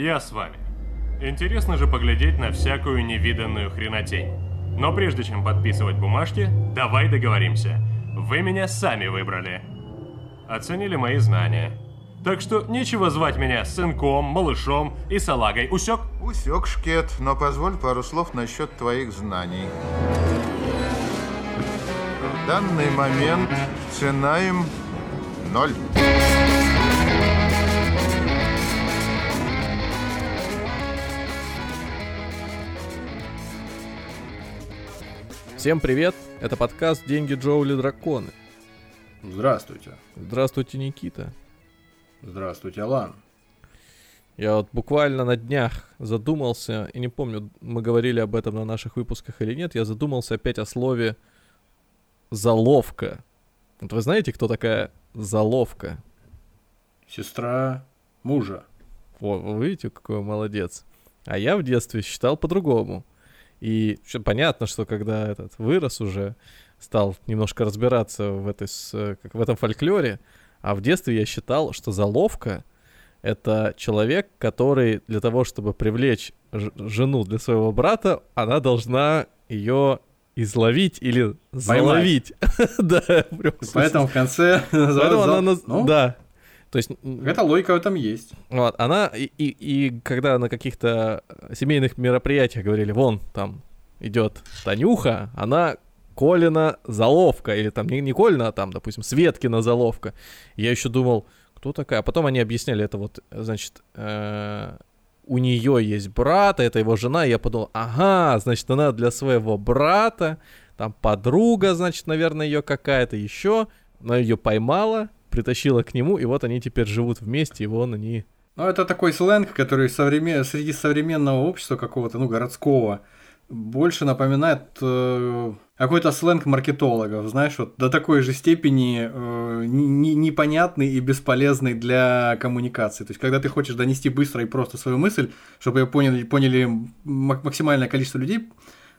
я с вами. Интересно же поглядеть на всякую невиданную хренотень. Но прежде чем подписывать бумажки, давай договоримся. Вы меня сами выбрали. Оценили мои знания. Так что нечего звать меня сынком, малышом и салагой. Усек? Усек, Шкет, но позволь пару слов насчет твоих знаний. В данный момент цена им ноль. Всем привет! Это подкаст «Деньги Джоули Драконы». Здравствуйте. Здравствуйте, Никита. Здравствуйте, Алан. Я вот буквально на днях задумался, и не помню, мы говорили об этом на наших выпусках или нет, я задумался опять о слове «заловка». Вот вы знаете, кто такая заловка? Сестра мужа. О, вы видите, какой молодец. А я в детстве считал по-другому. И понятно, что когда этот вырос уже, стал немножко разбираться в, этой, с- как в этом фольклоре, а в детстве я считал, что заловка — это человек, который для того, чтобы привлечь жену для своего брата, она должна ее изловить или заловить. Да, Поэтому в конце называют Поэтому зал- Ну, Да. То есть Эта логика в этом есть. вот, она, и, и, и когда на каких-то семейных мероприятиях говорили, вон, там идет Танюха, она Колина заловка, или там не, не Колина, а там, допустим, Светкина заловка. Я еще думал, кто такая? А потом они объясняли это вот, значит, э, у нее есть брат, а это его жена, и я подумал, ага, значит, она для своего брата, там подруга, значит, наверное, ее какая-то еще, но ее поймала, притащила к нему, и вот они теперь живут вместе, и вон они Ну, это такой сленг, который современ- среди современного общества какого-то, ну, городского, больше напоминает э, какой-то сленг маркетологов, знаешь, вот до такой же степени э, не- непонятный и бесполезный для коммуникации. То есть, когда ты хочешь донести быстро и просто свою мысль, чтобы ее поняли, поняли максимальное количество людей,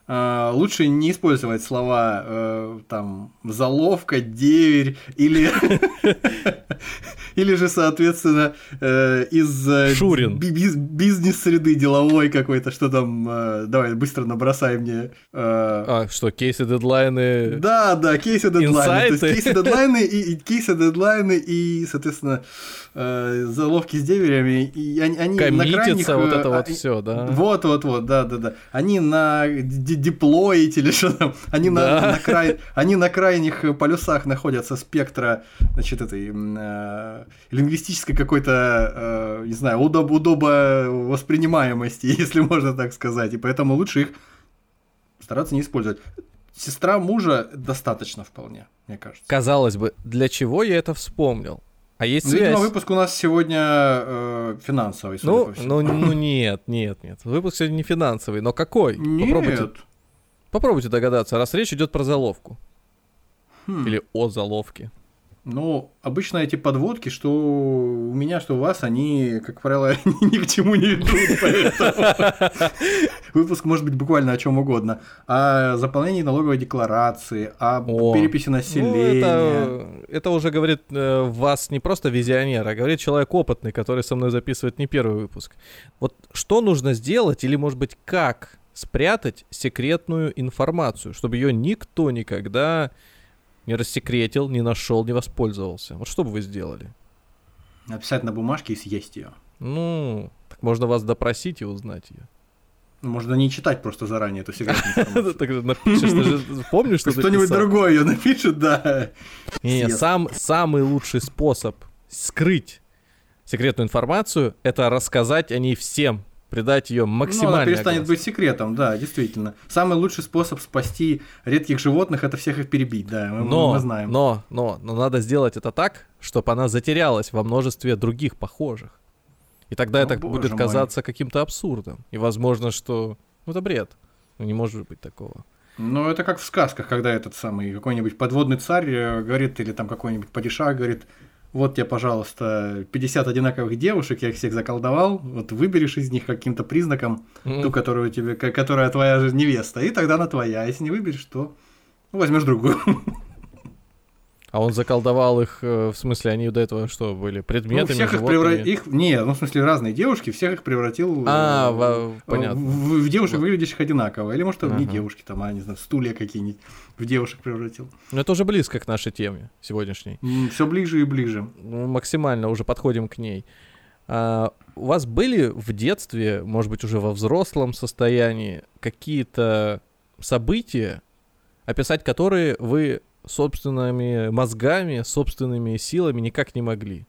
лучше не использовать слова э, там заловка, деверь или или же, соответственно, э, из э, Шурин. би- биз- бизнес-среды деловой какой-то, что там, э, давай быстро набросай мне. э, А, что, кейсы, дедлайны... да, да, кейсы дедлайны. То есть Инсайты. кейсы дедлайны и, и кейсы дедлайны и, соответственно, э, заловки с деверями. И они, они на крайних, вот э, это вот а- все, да. Вот, вот, вот, да, да, да. Они на деплоить или что там, они на, Да. на край, они на крайних полюсах находятся спектра, значит, этой э, лингвистической какой-то, э, не знаю, удоб, удобо воспринимаемости, если можно так сказать, и поэтому лучше их стараться не использовать. Сестра мужа достаточно вполне, мне кажется. Казалось бы, для чего я это вспомнил? А есть Ну, связь? видимо, выпуск у нас сегодня э, финансовый, ну, ну, ну нет, нет, нет. Выпуск сегодня не финансовый, но какой? Попробуйте, Нет. попробуйте догадаться, раз речь идет про заловку. Хм. Или о заловке. Ну, обычно эти подводки, что у меня, что у вас, они, как правило, ни к чему не ведут, выпуск может быть буквально о чем угодно. О заполнении налоговой декларации, о О, переписи Ну, населения. это, это уже говорит э, вас не просто визионер, а говорит человек опытный, который со мной записывает не первый выпуск. Вот что нужно сделать, или, может быть, как спрятать секретную информацию, чтобы ее никто никогда не рассекретил, не нашел, не воспользовался. Вот что бы вы сделали? Написать на бумажке и съесть ее. Ну, так можно вас допросить и узнать ее. Можно не читать просто заранее эту секретную. Так же напишешь, ты же помнишь, что Кто-нибудь другой ее напишет, да. Не, сам, самый лучший способ скрыть секретную информацию — это рассказать о ней всем, придать ее Ну, максимально. она перестанет быть секретом, да, действительно. Самый лучший способ спасти редких животных это всех их перебить, да, мы, но, мы знаем. но, но, но надо сделать это так, чтобы она затерялась во множестве других похожих. И тогда О, это будет мой. казаться каким-то абсурдом. И возможно, что... Ну, это бред. Ну, не может быть такого. Ну, это как в сказках, когда этот самый какой-нибудь подводный царь э, говорит, или там какой-нибудь падишах говорит, вот тебе, пожалуйста, 50 одинаковых девушек, я их всех заколдовал, вот выберешь из них каким-то признаком М. ту, которую тебе, ко- которая твоя же невеста, и тогда она твоя, а если не выберешь, то ну, возьмешь другую. А он заколдовал их, э, в смысле, они до этого что, были Ну, предметами, всех их превратил... Их... Не, ну, в смысле, разные девушки, всех их превратил... А, э, во- в- понятно. В, в девушек, выглядящих одинаково. Или, может, не Ага. девушки, там, а, не знаю, стулья какие-нибудь в девушек превратил. Ну, это уже близко к нашей теме сегодняшней. Все ближе и ближе. Ну, максимально уже подходим к ней. А, у вас были в детстве, может быть, уже во взрослом состоянии, какие-то события, описать которые вы собственными мозгами, собственными силами никак не могли?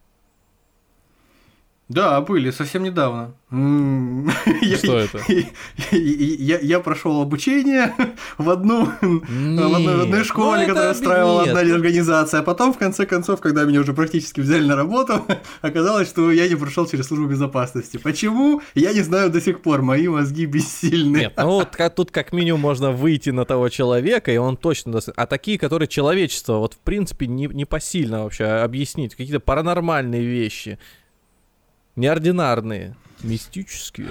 Да, были, совсем недавно. Что это? Я, прошел обучение в одну в одной, школе, ну это которую устраивала одна организация, а потом, в конце концов, когда меня уже практически взяли на работу, оказалось, что я не прошел через службу безопасности. Почему? Я не знаю до сих пор, мои мозги бессильны. Нет, ну вот тут как минимум можно выйти на того человека, и он точно... А такие, которые человечество, вот в принципе не, не посильно вообще объяснить. Какие-то паранормальные вещи. Неординарные. Мистические.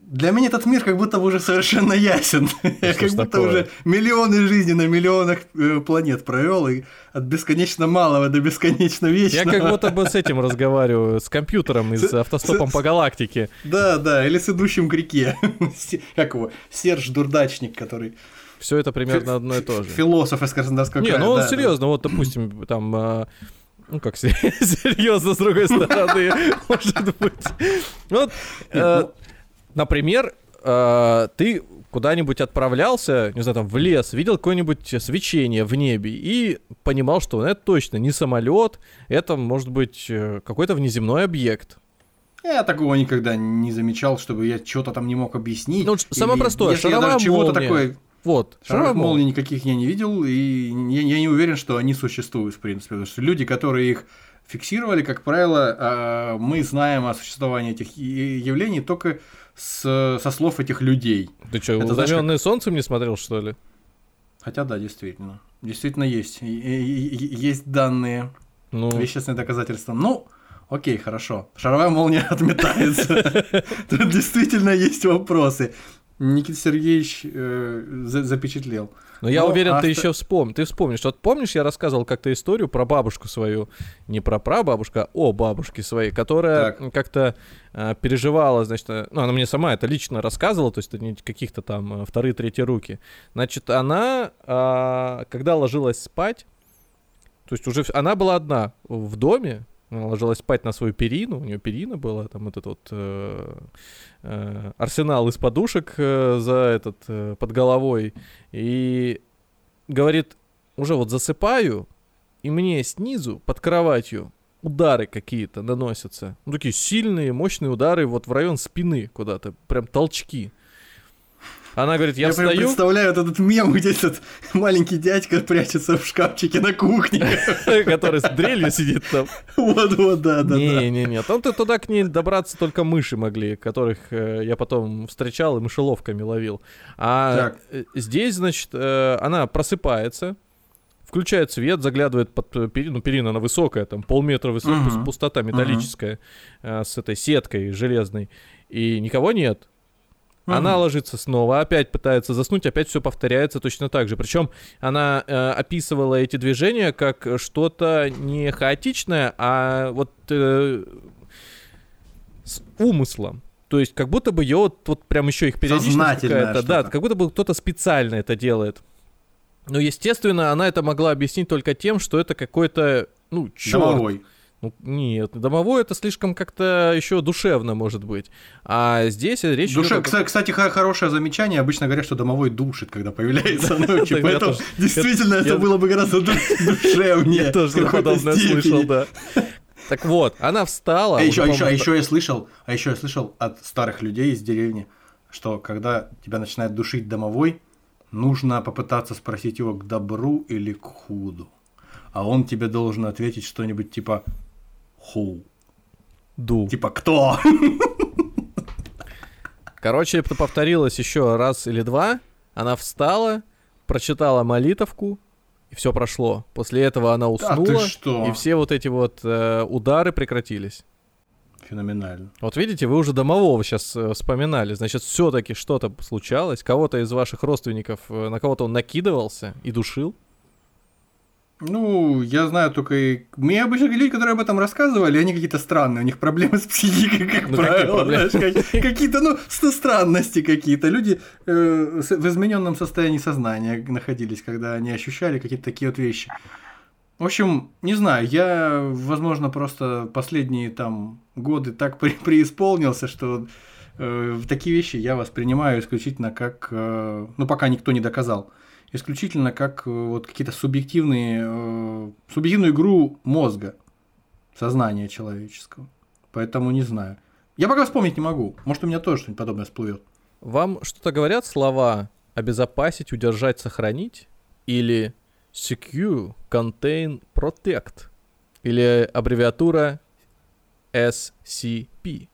Для меня этот мир как будто бы уже совершенно ясен. Я что как будто такое? уже миллионы жизней на миллионах э, планет провел, и от бесконечно малого до бесконечно Я вечного. как будто бы с этим разговариваю, с компьютером из С- автостопом по галактике. Да, да, или с идущим к реке. Как его? Серж Дурдачник, который... Все это примерно одно и то же. Философ из Краснодарского Не, края. ну да, да. серьезно, вот, допустим, там, а, ну как серьезно, с другой стороны, может быть. Вот, э, ну- например, э, ты куда-нибудь отправлялся, не знаю, там, в лес, видел какое-нибудь свечение в небе и понимал, что ну, это точно не самолет, это может быть э, какой-то внеземной объект. Я такого никогда не замечал, чтобы я что-то там не мог объяснить. Ну, самое простое, если я даже чего-то такое... Вот, Шаровых молний никаких я не видел, и я, я не уверен, что они существуют, в принципе. Потому что люди, которые их фиксировали, как правило, а, мы знаем о существовании этих явлений только с- со слов этих людей. Ты что, знаешь, утомленный солнцем не смотрел, что ли? Хотя да, действительно. Действительно есть. Есть данные, Ну, вещественные доказательства. Ну, окей, хорошо. Шаровая молния отметается. Тут действительно есть вопросы. Никита Сергеевич э, за- запечатлел. Но я Но уверен, ты авто- еще вспомнишь. Ты вспомнишь. Вот помнишь, я рассказывал как-то историю про бабушку свою. Не про прабабушку, а о бабушке своей, которая как-то а, переживала, значит, э, ну, она мне сама это лично рассказывала, то есть это не каких-то там э, вторые, третьи руки. Значит, она, а, когда ложилась спать, то есть уже она была одна в доме, она ложилась спать на свою перину, у нее перина была, там этот вот э, э, арсенал из подушек э, за этот э, под головой, и говорит, уже вот засыпаю, и мне снизу под кроватью удары какие-то наносятся, ну такие сильные, мощные удары вот в район спины куда-то, прям толчки. Она говорит, я, Я, встаю, представляю вот этот мем, где этот маленький дядька прячется в шкафчике на кухне. который с дрелью сидит там. Вот-вот, да, да. Не-не-не, там ты туда к ней добраться только мыши могли, которых э, я потом встречал и мышеловками ловил. А э, здесь, значит, э, она просыпается, включает свет, заглядывает под перину, перина она высокая, там полметра высокая, Мгм. пустота металлическая, э, с этой сеткой железной, и никого нет. Она Мгм. ложится снова, опять пытается заснуть, опять все повторяется точно так же. Причем она э, описывала эти движения как что-то не хаотичное, а вот э, с умыслом. То есть как будто бы ее вот, вот прям еще их Сознательное какая-то, да, как будто бы кто-то специально это делает. Но, естественно, она это могла объяснить только тем, что это какой-то, ну, черт. Домовой. Ну, нет, домовой это слишком как-то еще душевно может быть. А здесь речь Душе- идет о Кстати, хорошее замечание. Обычно говорят, что домовой душит, когда появляется ночью. Поэтому действительно это было бы гораздо ду- душевнее. Я тоже подобное слышал, да. Так вот, она встала. А еще, еще, а еще я слышал, а еще я слышал от старых людей из деревни, что когда тебя начинает душить домовой, нужно попытаться спросить его к добру или к худу. А он тебе должен ответить что-нибудь типа ху. ду. Типа кто? Короче, это повторилось еще раз или два. Она встала, прочитала молитовку, и все прошло. После этого она Да уснула, ты что? и все вот эти вот э, удары прекратились. Феноменально. Вот видите, вы уже домового сейчас вспоминали. Значит, все-таки что-то случалось. Кого-то из ваших родственников, э, на кого-то он накидывался и душил. Ну, я знаю только... и- Мне обычно люди, которые об этом рассказывали, они какие-то странные, у них проблемы с психикой, как Ну, правило. Какие-то, ну, странности какие-то. Люди э, в измененном состоянии сознания находились, когда они ощущали какие-то такие вот вещи. В общем, не знаю, я, возможно, просто последние там годы так при- преисполнился, что э, такие вещи я воспринимаю исключительно как, э, ну, пока никто не доказал, исключительно как э, вот какие-то субъективные, э, субъективную игру мозга, сознания человеческого. Поэтому не знаю. Я пока вспомнить не могу. Может, у меня тоже что-нибудь подобное всплывет. Вам что-то говорят слова обезопасить, удержать, сохранить? Или secure, contain, protect? Или аббревиатура SCP?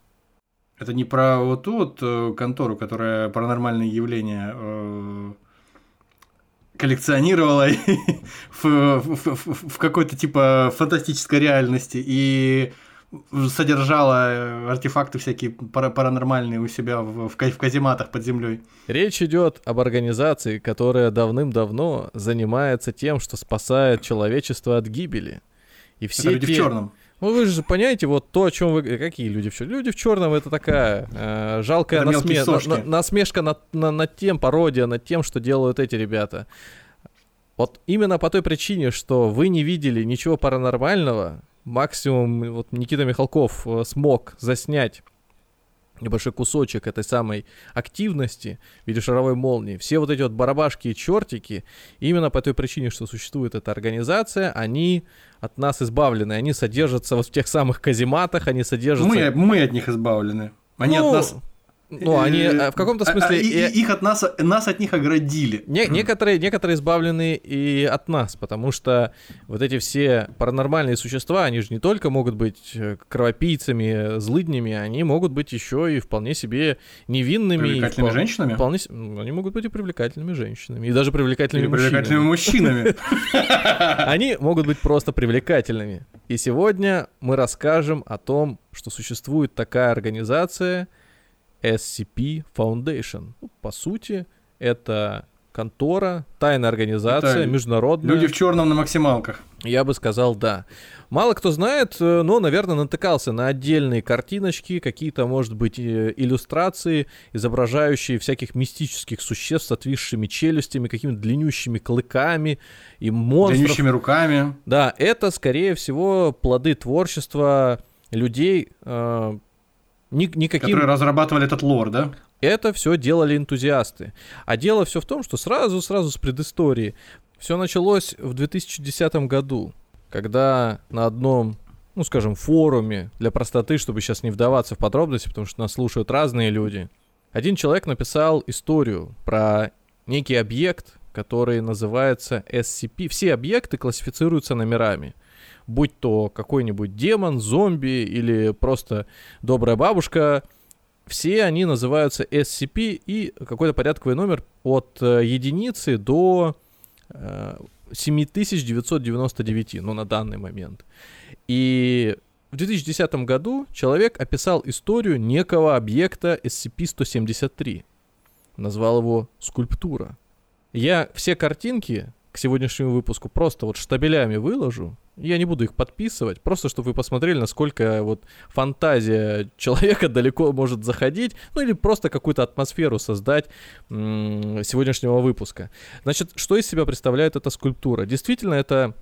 Это не про вот ту вот э, контору, которая паранормальные явления э, коллекционировала в, в- в- в какой-то типа фантастической реальности и содержала э, артефакты всякие пара- паранормальные у себя в, в в казематах под землей. Речь идет об организации, которая давным-давно занимается тем, что спасает человечество от гибели. И все Это люди те- в черном. Ну вы же понимаете, вот то, о чем вы... Какие люди в черном? Люди в черном это такая э, жалкая Это насме- на- насмешка над, на- над тем, пародия над тем, что делают эти ребята. Вот именно по той причине, что вы не видели ничего паранормального, максимум вот Никита Михалков э, смог заснять небольшой кусочек этой самой активности в виде шаровой молнии. Все вот эти вот барабашки и чертики, именно по той причине, что существует эта организация, они от нас избавлены. Они содержатся вот в тех самых казематах, они содержатся... Мы, мы от них избавлены. Они Ну, от нас... Ну, они э, э, в каком-то а- а, смысле... и- и- Их от нас, нас от них оградили. Не- некоторые, некоторые избавлены и от нас, потому что вот эти все паранормальные существа, они же не только могут быть э, кровопийцами, злыднями, они могут быть еще и вполне себе невинными. Привлекательными впол- женщинами? Вполне, они могут быть и привлекательными женщинами, и даже привлекательными Или привлекательными мужчинами. мужчинами. Они могут быть просто привлекательными. И сегодня мы расскажем о том, что существует такая организация SCP Foundation. Ну, по сути, это контора, тайная организация, Это международная. Люди в черном на максималках. Я бы сказал, да. Мало кто знает, э, но, наверное, натыкался на отдельные картиночки, какие-то, может быть, э, иллюстрации, изображающие всяких мистических существ с отвисшими челюстями, какими-то длиннющими клыками и монстров. Длиннющими руками. Да, это, скорее всего, плоды творчества людей, э, ни- никаким... Которые разрабатывали этот лор, да? Это все делали энтузиасты. А дело все в том, что сразу-сразу с предыстории. Все началось в 2010 году, когда на одном, ну скажем, форуме, для простоты, чтобы сейчас не вдаваться в подробности, потому что нас слушают разные люди, один человек написал историю про некий объект, который называется SCP. Все объекты классифицируются номерами. Будь то какой-нибудь демон, зомби или просто добрая бабушка, все они называются SCP и какой-то порядковый номер от э, единицы до э, 7999, ну, на данный момент. И в 2010 году человек описал историю некого объекта SCP-173. Назвал его «Скульптура». Я все картинки к сегодняшнему выпуску просто вот штабелями выложу. Я не буду их подписывать, просто чтобы вы посмотрели, насколько вот фантазия человека далеко может заходить, ну или просто какую-то атмосферу создать сегодняшнего выпуска. Значит, что из себя представляет эта скульптура? Действительно, это,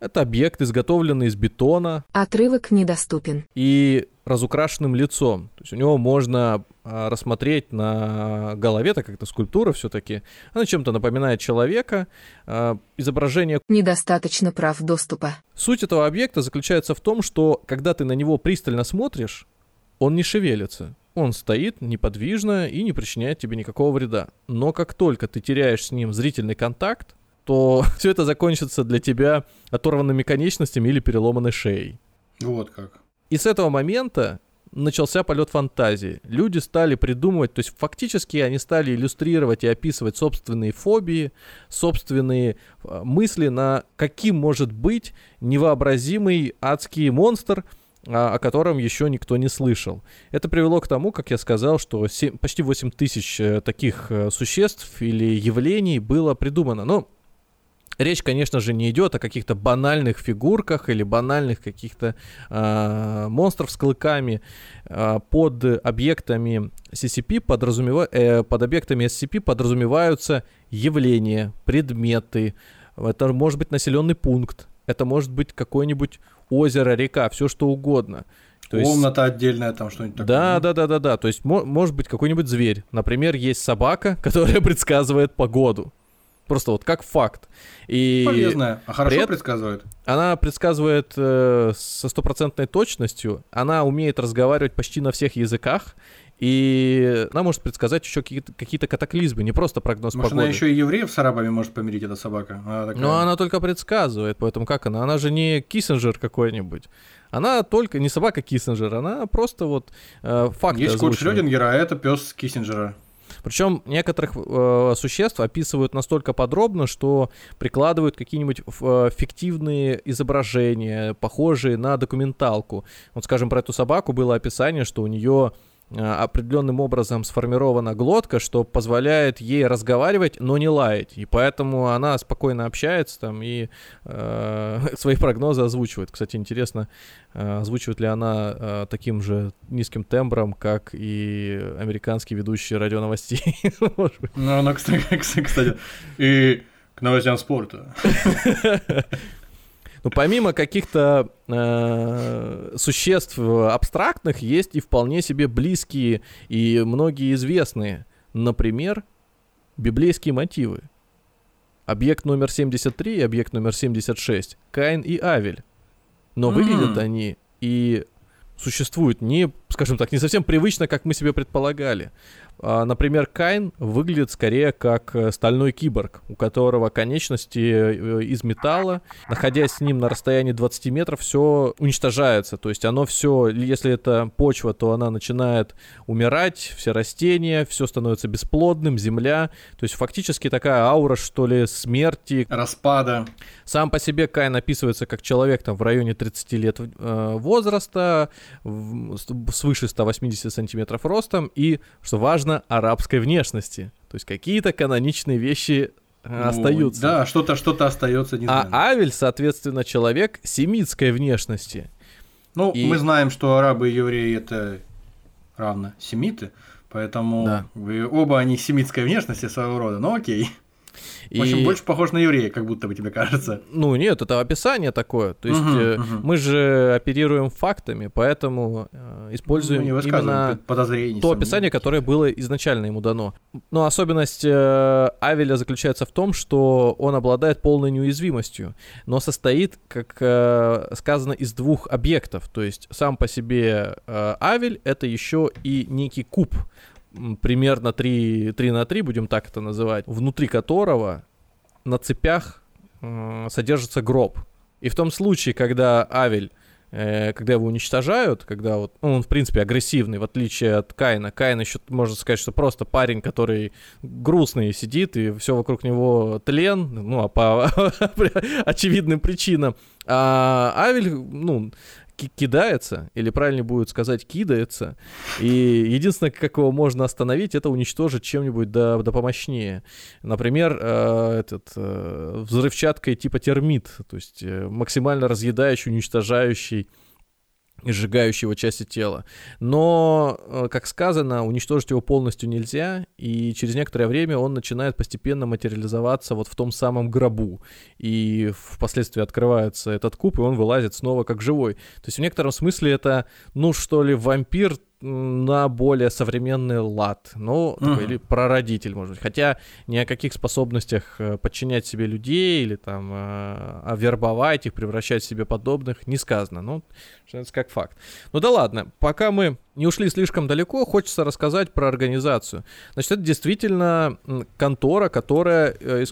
это объект, изготовленный из бетона, Отрывок недоступен. и разукрашенным лицом. То есть у него можно а, рассмотреть на голове, так как это скульптура все-таки, она чем-то напоминает человека, а, изображение Недостаточно прав доступа. Суть этого объекта заключается в том, что когда ты на него пристально смотришь, он не шевелится. Он стоит неподвижно и не причиняет тебе никакого вреда. Но как только ты теряешь с ним зрительный контакт, то все это закончится для тебя оторванными конечностями или переломанной шеей. Вот как. И с этого момента начался полет фантазии. Люди стали придумывать, то есть фактически они стали иллюстрировать и описывать собственные фобии, собственные э, мысли на каким может быть невообразимый адский монстр, а, о котором еще никто не слышал. Это привело к тому, как я сказал, что се- почти 8 тысяч э, таких э, существ или явлений было придумано. Но Речь, конечно же, не идет о каких-то банальных фигурках или банальных каких-то э, монстров с клыками. Э, под объектами CCP подразумева... э, под объектами SCP подразумеваются явления, предметы. Это может быть населенный пункт, это может быть какое-нибудь озеро, река, все что угодно. То Комната есть... отдельная, там что-нибудь такое. Да, да, да, да, да. То есть мо- может быть какой-нибудь зверь. Например, есть собака, которая предсказывает погоду. Просто вот как факт. И Полезная. А хорошо пред... предсказывает? Она предсказывает э, со стопроцентной точностью. Она умеет разговаривать почти на всех языках. И она может предсказать еще какие-то, какие-то катаклизмы, не просто прогноз может, погоды. она еще и евреев с арабами может помирить, эта собака. Она такая... Но она только предсказывает, поэтому как она? Она же не Киссинджер какой-нибудь. Она только не собака Киссинджер, она просто вот э, факты Есть кот Шрёдингера, а это пес Киссинджера. Причем некоторых э, существ описывают настолько подробно, что прикладывают какие-нибудь э, фиктивные изображения, похожие на документалку. Вот, скажем, про эту собаку было описание, что у нее определенным образом сформирована глотка, что позволяет ей разговаривать, но не лаять. И поэтому она спокойно общается там и э, свои прогнозы озвучивает. Кстати, интересно, Э, озвучивает ли она э, таким же низким тембром, как и американский ведущий радионовостей? Ну, она, кстати, и к новостям спорта. Ну, помимо каких-то э, существ абстрактных, есть и вполне себе близкие и многие известные. Например, библейские мотивы. Объект номер 73 и объект номер 76. Каин и Авель. Но выглядят они и существуют не, скажем так, не совсем привычно, как мы себе предполагали. А, например, Кайн выглядит скорее как э, стальной киборг, у которого конечности э, из металла, находясь с ним на расстоянии 20 метров, все уничтожается. То есть оно все, если это почва, то она начинает умирать, все растения, все становится бесплодным, земля. То есть фактически такая аура, что ли, смерти. Распада. Сам по себе Кайн описывается как человек там в районе 30 лет э, возраста, в, свыше 180 сантиметров ростом и, что важно, важно, арабской внешности. То есть какие-то каноничные вещи ну, остаются. Да, что-то что-то остается, не А Авель, соответственно, человек семитской внешности. Ну, и... мы знаем, что арабы и евреи это равно семиты, поэтому да. оба они семитской внешности своего рода. Ну окей. В общем, и... больше похож на еврея, как будто бы тебе кажется. Ну нет, это описание такое. То есть угу, э, угу. мы же оперируем фактами, поэтому э, используем ну, именно то описание, которое было изначально ему дано. Но особенность э, Авеля заключается в том, что он обладает полной неуязвимостью, но состоит, как э, сказано, из двух объектов. То есть сам по себе э, Авель это еще и некий куб примерно 3, 3 на 3, будем так это называть, внутри которого на цепях э, содержится гроб. И в том случае, когда Авель, э, когда его уничтожают, когда вот, ну, он, в принципе, агрессивный, в отличие от Каина. Каин еще, можно сказать, что просто парень, который грустный сидит, и все вокруг него тлен, ну, а по очевидным причинам. А Авель, ну, кидается, или правильнее будет сказать кидается, и единственное, как его можно остановить, это уничтожить чем-нибудь да, да помощнее. Например, э, этот, э, взрывчаткой типа термит, то есть э, максимально разъедающий, уничтожающий сжигающего части тела. Но, э, как сказано, уничтожить его полностью нельзя, и через некоторое время он начинает постепенно материализоваться вот в том самом гробу. И впоследствии открывается этот куб, и он вылазит снова как живой. То есть в некотором смысле это, ну что ли, вампир на более современный лад, ну, uh-huh. такой, или прародитель, может быть. Хотя ни о каких способностях э, подчинять себе людей или там э, вербовать их, превращать в себе подобных не сказано. Ну, это как факт. Ну да ладно, пока мы не ушли слишком далеко, хочется рассказать про организацию. Значит, это действительно контора, которая э,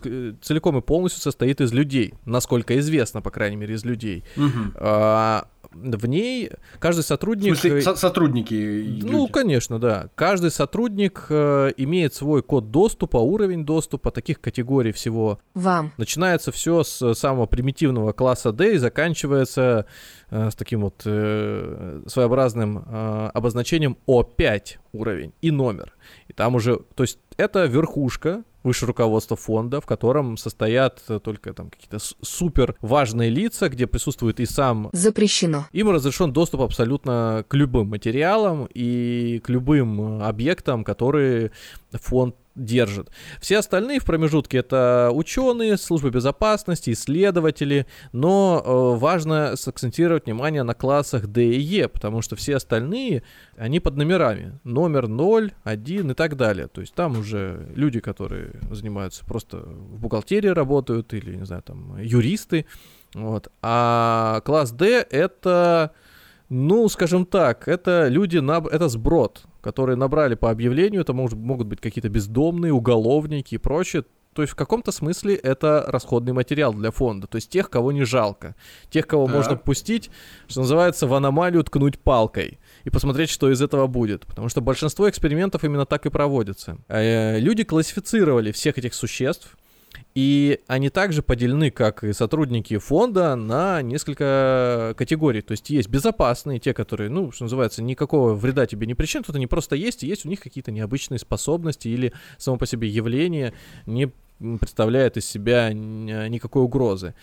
целиком и полностью состоит из людей, насколько известно, по крайней мере, из людей. Uh-huh в ней каждый сотрудник... В смысле, со- сотрудники? Ну, люди. конечно, да. Каждый сотрудник э, имеет свой код доступа, уровень доступа, таких категорий всего. Вам. Начинается все с самого примитивного класса D и заканчивается э, с таким вот э, своеобразным э, обозначением О5 уровень и номер. И там уже, то есть это верхушка высшее руководство фонда, в котором состоят э, только там какие-то супер важные лица, где присутствует и сам... Запрещено. Им разрешен доступ абсолютно к любым материалам и к любым э, объектам, которые фонд держит. Все остальные в промежутке это ученые, службы безопасности, исследователи, но э, важно сакцентировать внимание на классах D и E, потому что все остальные, они под номерами. Номер 0, 1 и так далее. То есть там уже люди, которые занимаются просто в бухгалтерии работают или, не знаю, там, юристы. Вот. А класс D это, ну, скажем так, это люди, на... это сброд которые набрали по объявлению, это может, могут быть какие-то бездомные, уголовники и прочее. То есть в каком-то смысле это расходный материал для фонда. То есть тех, кого не жалко. Тех, кого так. можно пустить, что называется, в аномалию ткнуть палкой. И посмотреть, что из этого будет. Потому что большинство экспериментов именно так и проводятся. Э, люди классифицировали всех этих существ и они также поделены, как и сотрудники фонда, на несколько категорий. То есть есть безопасные, те, которые, ну, что называется, никакого вреда тебе не причинят, тут они просто есть, и есть у них какие-то необычные способности или само по себе явление не представляет из себя никакой угрозы.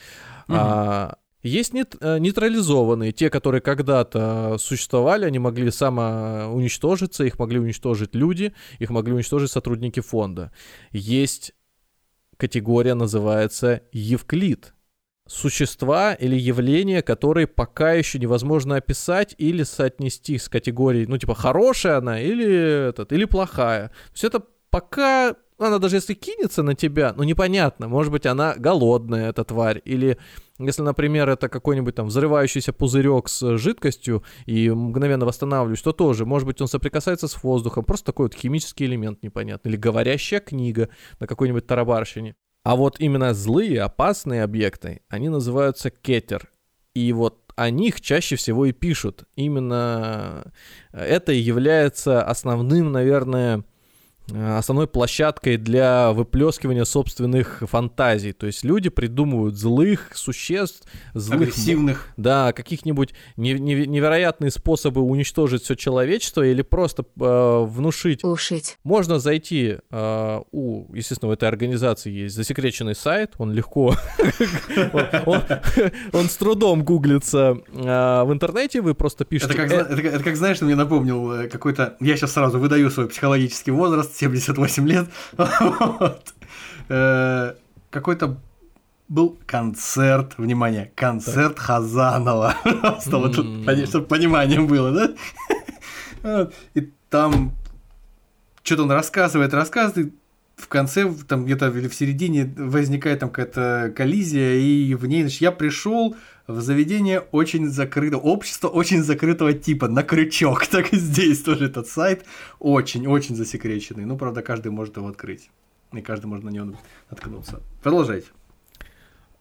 Угу. А, есть нет, э, нейтрализованные, те, которые когда-то существовали, они могли самоуничтожиться, их могли уничтожить люди, их могли уничтожить сотрудники фонда. Есть категория называется Евклид. Существа или явления, которые пока еще невозможно описать или соотнести с категорией, ну, типа, хорошая она или, этот, или плохая. То есть это пока она даже если кинется на тебя, ну непонятно, может быть она голодная, эта тварь, или если, например, это какой-нибудь там взрывающийся пузырек с жидкостью и мгновенно восстанавливаюсь, то тоже, может быть, он соприкасается с воздухом, просто такой вот химический элемент непонятный, или говорящая книга на какой-нибудь тарабарщине. А вот именно злые, опасные объекты, они называются кетер. И вот о них чаще всего и пишут. Именно это и является основным, наверное, Э, основной площадкой для выплескивания собственных фантазий. То есть люди придумывают злых существ, злых... Агрессивных. Да, каких-нибудь невероятные способы уничтожить все человечество или просто э, внушить... Ушить. Можно зайти э, у, естественно, в этой организации есть засекреченный сайт, он легко... Он с трудом гуглится э, в интернете, вы просто пишете... Это как, знаешь, мне напомнил э, какой-то... Я сейчас сразу выдаю свой психологический возраст, 78 лет. Вот. Э, какой-то был концерт, внимание, концерт Хазанова. Просто вот тут, чтобы понимание было, да? И там что-то он рассказывает, рассказывает, в конце, там где-то в середине возникает там какая-то коллизия, и в ней, значит, я пришел заведение очень закрытое, общество очень закрытого типа, на крючок. Так и здесь тоже этот сайт очень-очень засекреченный. Ну, правда, каждый может его открыть. И каждый может на него наткнуться. Продолжайте.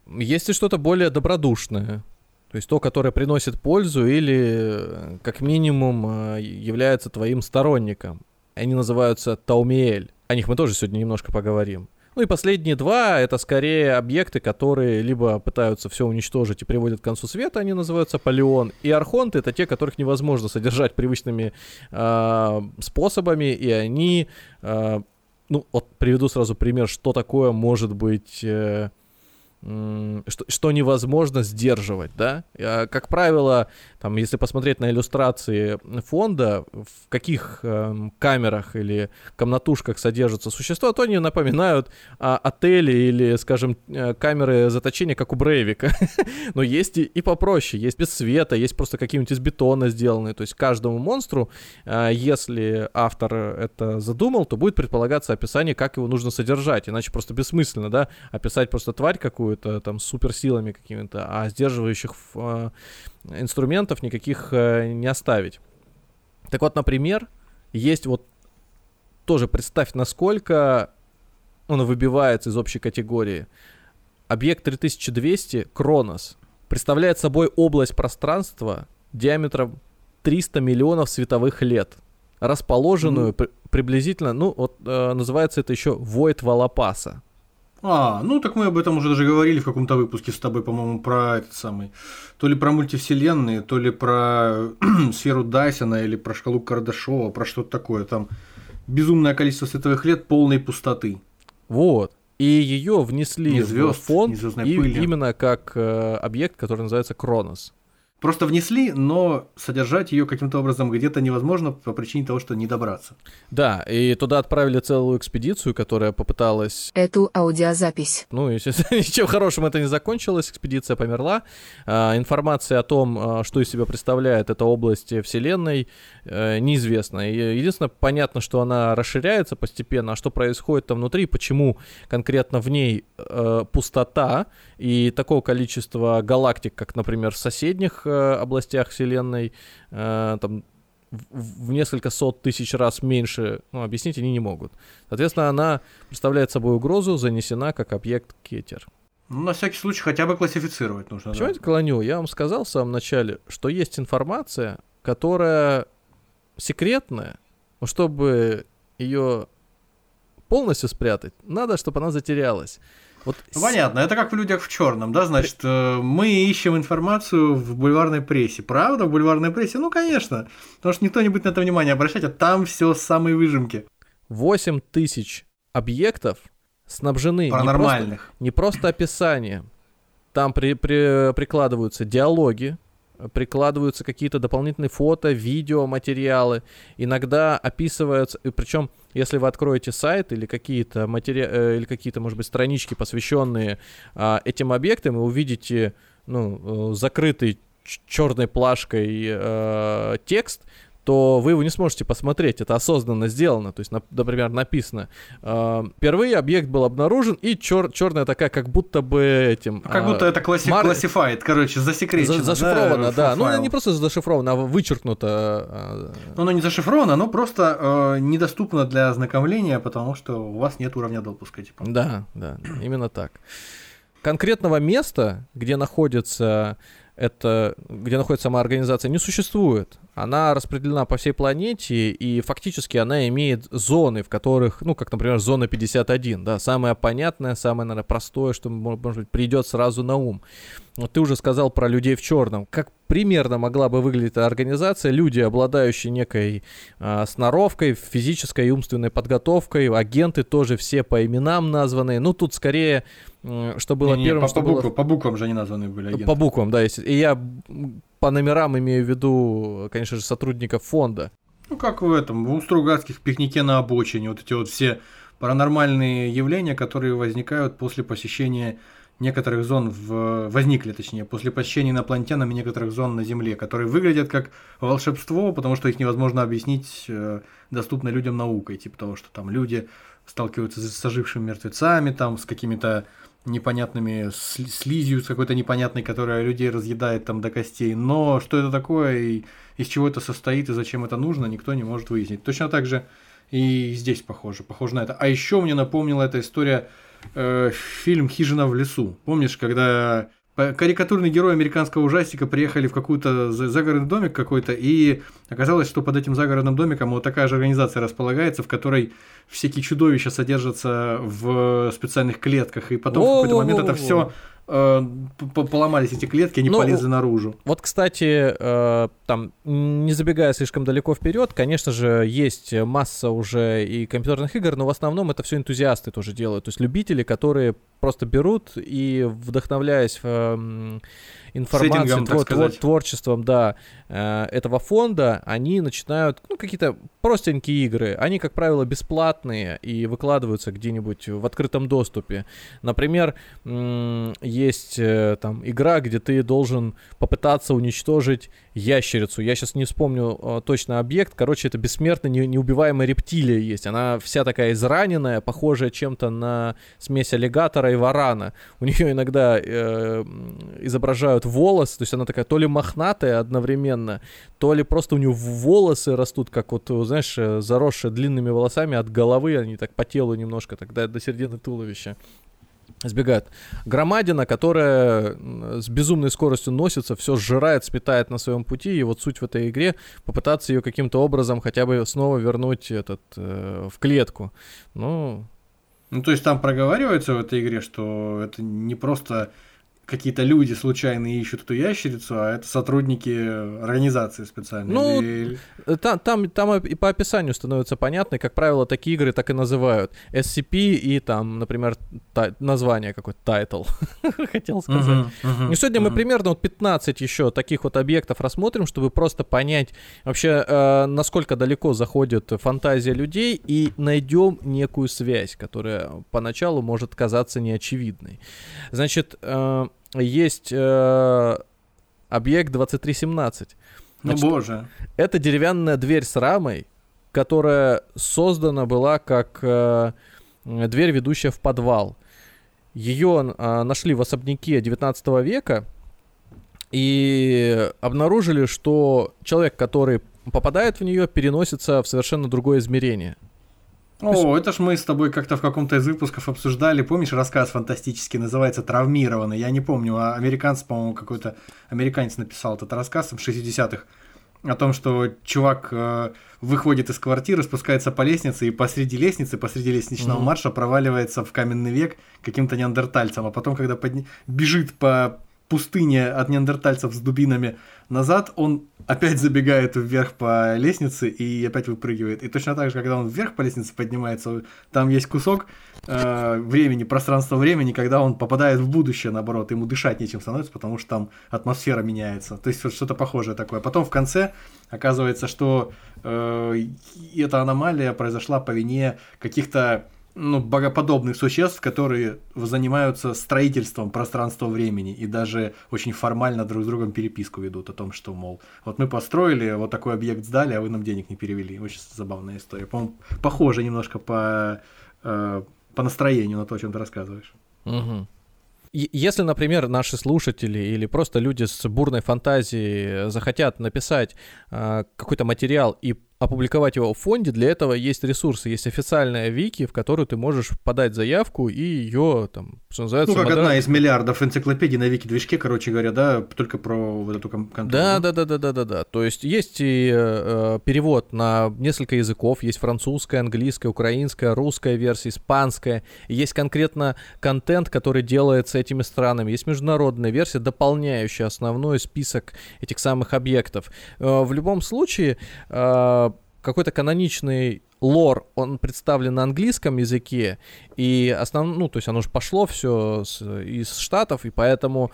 Есть ли что-то более добродушное? То есть то, которое приносит пользу или, как минимум, э, является твоим сторонником. Они называются Таумиэль. О них мы тоже сегодня немножко поговорим. Ну и последние два — это скорее объекты, которые либо пытаются все уничтожить и приводят к концу света, они называются Полеон. И Архонты — это те, которых невозможно содержать привычными э, способами, и они... Э, ну, вот приведу сразу пример, что такое может быть... Э, что, что невозможно сдерживать, да? Как правило, там, если посмотреть на иллюстрации фонда, в каких э, камерах или комнатушках содержатся существа, то они напоминают о отели или, скажем, э, камеры заточения, как у Брейвика. Но есть и, и попроще, есть без света, есть просто какие-нибудь из бетона сделанные. То есть каждому монстру, э, если автор это задумал, то будет предполагаться описание, как его нужно содержать. Иначе просто бессмысленно, да, описать просто тварь какую-то там суперсилами какими-то, а сдерживающих э, инструментов никаких э, не оставить. Так вот, например, есть вот тоже представь, насколько он выбивается из общей категории. Объект 3200 Кронос представляет собой область пространства диаметром 300 миллионов световых лет, расположенную mm. при, приблизительно, ну вот э, называется это еще Void Валапаса. А, ну так мы об этом уже даже говорили в каком-то выпуске с тобой, по-моему, про этот самый. То ли про мультивселенные, то ли про сферу Дайсона или про шкалу Кардашова, про что-то такое. Там безумное количество световых лет полной пустоты. Вот. И ее внесли Ни в звезд, фонд и- пыли. именно как э, объект, который называется Кронос. Просто внесли, но содержать ее каким-то образом где-то невозможно по причине того, что не добраться. Да, и туда отправили целую экспедицию, которая попыталась Эту аудиозапись. Ну, естественно, ничем хорошим это не закончилось, экспедиция померла. А, информация о том, а, что из себя представляет эта область Вселенной, э, неизвестна. Единственное, понятно, что она расширяется постепенно, а что происходит там внутри, почему конкретно в ней э, пустота и такого количества галактик, как, например, в соседних областях Вселенной, э, там в несколько сот тысяч раз меньше, ну, объяснить они не могут. Соответственно, она представляет собой угрозу, занесена как объект кетер. Ну, на всякий случай хотя бы классифицировать нужно. Почему да. я клоню? Я вам сказал в самом начале, что есть информация, которая секретная, но чтобы ее полностью спрятать, надо, чтобы она затерялась. Вот Ну, понятно, это как в людях в черном, да, значит, э, мы ищем информацию в бульварной прессе. Правда, в бульварной прессе? Ну, конечно, потому что никто не будет на это внимание обращать, а там все с самой выжимки. 8 тысяч объектов снабжены не просто, Паранормальных. не просто описанием. Там при- при- прикладываются диалоги, прикладываются какие-то дополнительные фото, видео, материалы. Иногда описываются, причем, если вы откроете сайт или какие-то матери... э, или какие-то, может быть, странички, посвященные а, этим объектам, и увидите ну, э, закрытый черной плашкой э, текст, то вы его не сможете посмотреть. Это осознанно сделано. То есть, нап- например, написано э, впервые объект был обнаружен и черная такая, как будто бы этим. Как а, будто это класси- Мар- classified, короче, засекречено. за- зашифровано, да, да. Ну, не просто зашифровано, а вычеркнуто. а, Ну, Оно не зашифровано, оно просто э, недоступно для ознакомления, потому что у вас нет уровня допуска. Типа. Да, да, именно так. Конкретного места, где находится это, где находится сама организация, не существует. Она распределена по всей планете, и фактически она имеет зоны, в которых, ну, как, например, зона 51, да, самое понятное, самое, наверное, простое, что, мо- может быть, придет сразу на ум. Вот ты уже сказал про людей в черном. Как примерно могла бы выглядеть эта организация? Люди, обладающие некой а, сноровкой, физической и умственной подготовкой, агенты тоже все по именам названные. Ну, тут скорее, м, что было Не-не, первым, по, что по было... буквам, по буквам же они названы были агенты. По буквам, да. Если... И я по номерам имею в виду, конечно же, сотрудников фонда. Ну, как в этом, в Стругацких пикнике на обочине, вот эти вот все паранормальные явления, которые возникают после посещения некоторых зон, в... возникли, точнее, после посещения инопланетянами некоторых зон на Земле, которые выглядят как волшебство, потому что их невозможно объяснить э, доступно людям наукой, типа того, что там люди сталкиваются с ожившими мертвецами, там, с какими-то непонятными сли- слизью, с какой-то непонятной, которая людей разъедает там до костей. Но что это такое и из чего это состоит и зачем это нужно, никто не может выяснить. Точно так же и здесь похоже, похоже на это. А еще мне напомнила эта история э, фильм «Хижина в лесу». Помнишь, когда карикатурный герой американского ужастика приехали в какой-то за- загородный домик какой-то, и оказалось, что под этим загородным домиком вот такая же организация располагается, в которой всякие чудовища содержатся в специальных клетках, и потом в какой-то момент это все поломались эти клетки, они Ну, полезли наружу. Вот, кстати, э, там, не забегая слишком далеко вперед, конечно же, есть масса уже и компьютерных игр, но в основном это все энтузиасты тоже делают. То есть любители, которые просто берут и, вдохновляясь эм, информацией, Сеттингом, твор- твор- творчеством, да, э, этого фонда, они начинают, ну, какие-то простенькие игры. Они, как правило, бесплатные и выкладываются где-нибудь в открытом доступе. Например, есть э, там игра, где ты должен попытаться уничтожить ящерицу. Я сейчас не вспомню э, точно объект. Короче, это бессмертно не- неубиваемая рептилия есть. Она вся такая израненная, похожая чем-то на смесь аллигатора и варана. У нее иногда э, м, изображают волосы, то есть она такая то ли мохнатая одновременно, то ли просто у нее волосы растут, как вот, знаешь, э, заросшие длинными волосами от головы, они так по телу немножко, тогда до середины туловища сбегают. Громадина, которая с безумной скоростью носится, все сжирает, сметает на своем пути, и вот суть в этой игре попытаться ее каким-то образом хотя бы снова вернуть этот э, в клетку. Ну, Ну, то есть там проговаривается в этой игре, что это не просто какие-то люди случайные ищут эту ящерицу, а это сотрудники организации специальной. Ну, Или- Э, Там, там, там и по описанию становится понятно, и, как правило, такие игры так и называют. SCP и там, например, та- название какое-то, title, хотел сказать. Мгм, мгм, И сегодня мы мгм. примерно вот 15 еще таких вот объектов рассмотрим, чтобы просто понять вообще, э, насколько далеко заходит фантазия людей, и найдем некую связь, которая поначалу может казаться неочевидной. Значит, э, есть э, объект 2317. Ну, Значит, боже. Это деревянная дверь с рамой, которая создана была как э, дверь, ведущая в подвал. Ее э, нашли в особняке 19 века и обнаружили, что человек, который попадает в нее, переносится в совершенно другое измерение. О, это ж мы с тобой как-то в каком-то из выпусков обсуждали. Помнишь, рассказ фантастический называется «Травмированный». Я не помню, а американец, по-моему, какой-то американец написал этот рассказ в 60-х о том, что чувак э, выходит из квартиры, спускается по лестнице, и посреди лестницы, посреди лестничного Мгм. марша проваливается в каменный век каким-то неандертальцем, а потом, когда подни- бежит по пустыне от неандертальцев с дубинами назад, он опять забегает вверх по лестнице и опять выпрыгивает. И точно так же, когда он вверх по лестнице поднимается, там есть кусок э, времени, пространства времени, когда он попадает в будущее, наоборот, ему дышать нечем становится, потому что там атмосфера меняется. То есть что-то похожее такое. Потом в конце оказывается, что э, эта аномалия произошла по вине каких-то ну, богоподобных существ, которые занимаются строительством пространства-времени и даже очень формально друг с другом переписку ведут о том, что, мол, вот мы построили, вот такой объект сдали, а вы нам денег не перевели. Очень забавная история. По-моему, похоже немножко по, э, по настроению на то, о чем ты рассказываешь. И- Если, например, наши слушатели или просто люди с бурной фантазией захотят написать а, какой-то материал и опубликовать его в фонде, для этого есть ресурсы, есть официальная вики, в которую ты можешь подать заявку и ее там, что называется, Ну, как модера- одна из миллиардов энциклопедий на Вики-движке, короче говоря, да, только про вот эту кон- контору. Да, да, да, да, да, да, да. То есть есть и э, э, перевод на несколько языков, есть французская, английская, украинская, русская версия, испанская. Есть конкретно контент, который делается этими странами. Есть международная версия, дополняющая основной список этих самых объектов. Э, в любом случае э, какой-то каноничный лор, он представлен на английском языке, и основ... ну, то есть оно же пошло все из Штатов, и поэтому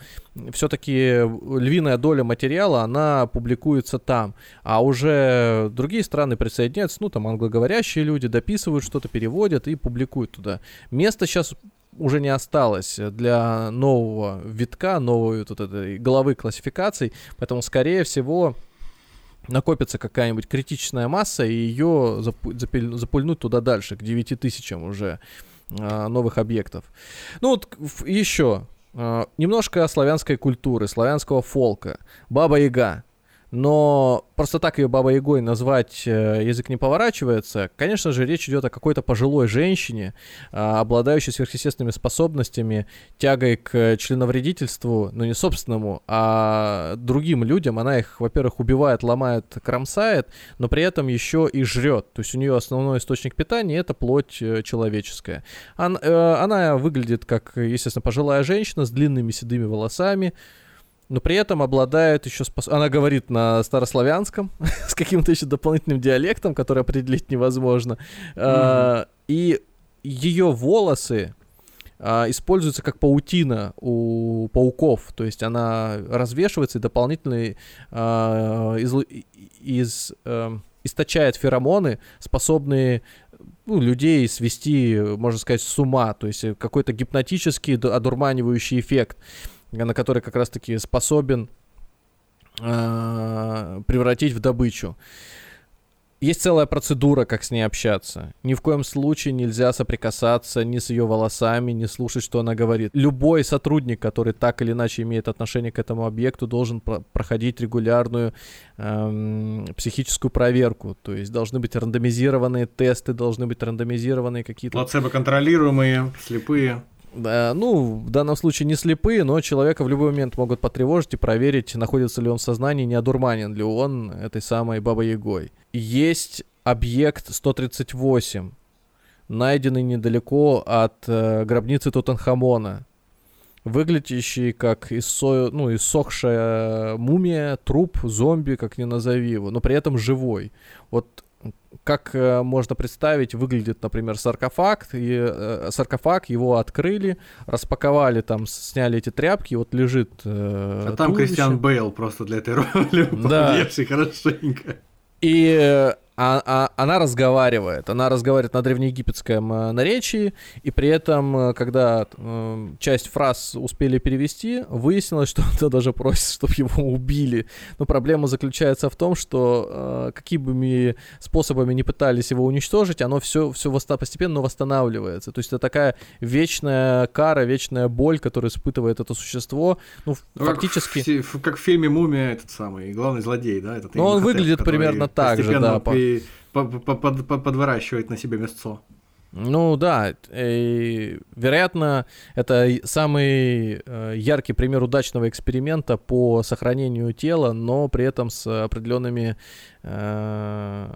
все-таки львиная доля материала, она публикуется там, а уже другие страны присоединяются, ну, там англоговорящие люди дописывают что-то, переводят и публикуют туда. Места сейчас уже не осталось для нового витка, новой вот этой головы классификаций, поэтому, скорее всего, накопится какая-нибудь критичная масса, и ее запульнуть туда дальше, к 9 тысячам уже а, новых объектов. Ну вот еще а, немножко славянской культуры, славянского фолка. Баба Яга. Но просто так ее Баба Ягой назвать э, язык не поворачивается. Конечно же, речь идет о какой-то пожилой женщине, а, обладающей сверхъестественными способностями, тягой к членовредительству, но не собственному, а другим людям. Она их, во-первых, убивает, ломает, кромсает, но при этом еще и жрет. То есть у нее основной источник питания это плоть э, человеческая. Э, она выглядит как, естественно, пожилая женщина с длинными седыми волосами, но при этом обладает еще спос... Она говорит на старославянском с каким-то еще дополнительным диалектом, который определить невозможно. А, И ее волосы а, используются как паутина у пауков. То есть она развешивается и дополнительно а, из, эм, источает феромоны, способные ну, людей свести, можно сказать, с ума. То есть э, какой-то гипнотический, одурманивающий эффект на который как раз-таки способен э, превратить в добычу. Есть целая процедура, как с ней общаться. Ни в коем случае нельзя соприкасаться ни с ее волосами, ни слушать, что она говорит. Любой сотрудник, который так или иначе имеет отношение к этому объекту, должен про- проходить регулярную эм, психическую проверку. То есть должны быть рандомизированные тесты, должны быть рандомизированные какие-то Плацебо контролируемые, слепые. Да, ну, в данном случае не слепые, но человека в любой момент могут потревожить и проверить, находится ли он в сознании, не одурманен ли он этой самой Бабой-Ягой. Есть объект 138, найденный недалеко от э, гробницы Тутанхамона. выглядящий как иссо... ну, иссохшая мумия, труп, зомби, как ни назови его, но при этом живой. Вот как э, можно представить, выглядит, например, саркофаг, и э, саркофаг, его открыли, распаковали там, сняли эти тряпки, вот лежит э, А там туловище. Кристиан Бейл просто для этой роли, Да. хорошенько. И э, а- а- она разговаривает. Она разговаривает на древнеегипетском э, наречии, и при этом, э, когда э, часть фраз успели перевести, выяснилось, что она даже просит, чтобы его убили. Но проблема заключается в том, что э, какими бы способами не пытались его уничтожить, оно все, все постепенно восстанавливается. То есть это такая вечная кара, вечная боль, которую испытывает это существо. Ну, Ну, как фактически... фи- в- Как в фильме «Мумия» этот самый, главный злодей, да? Этот Ну, он выглядит который примерно так же, да, по- при- по- по- под- под- подворачивает на себе мясцо. Ну да, и, вероятно, это самый э, яркий пример удачного эксперимента по сохранению тела, но при этом с определенными э,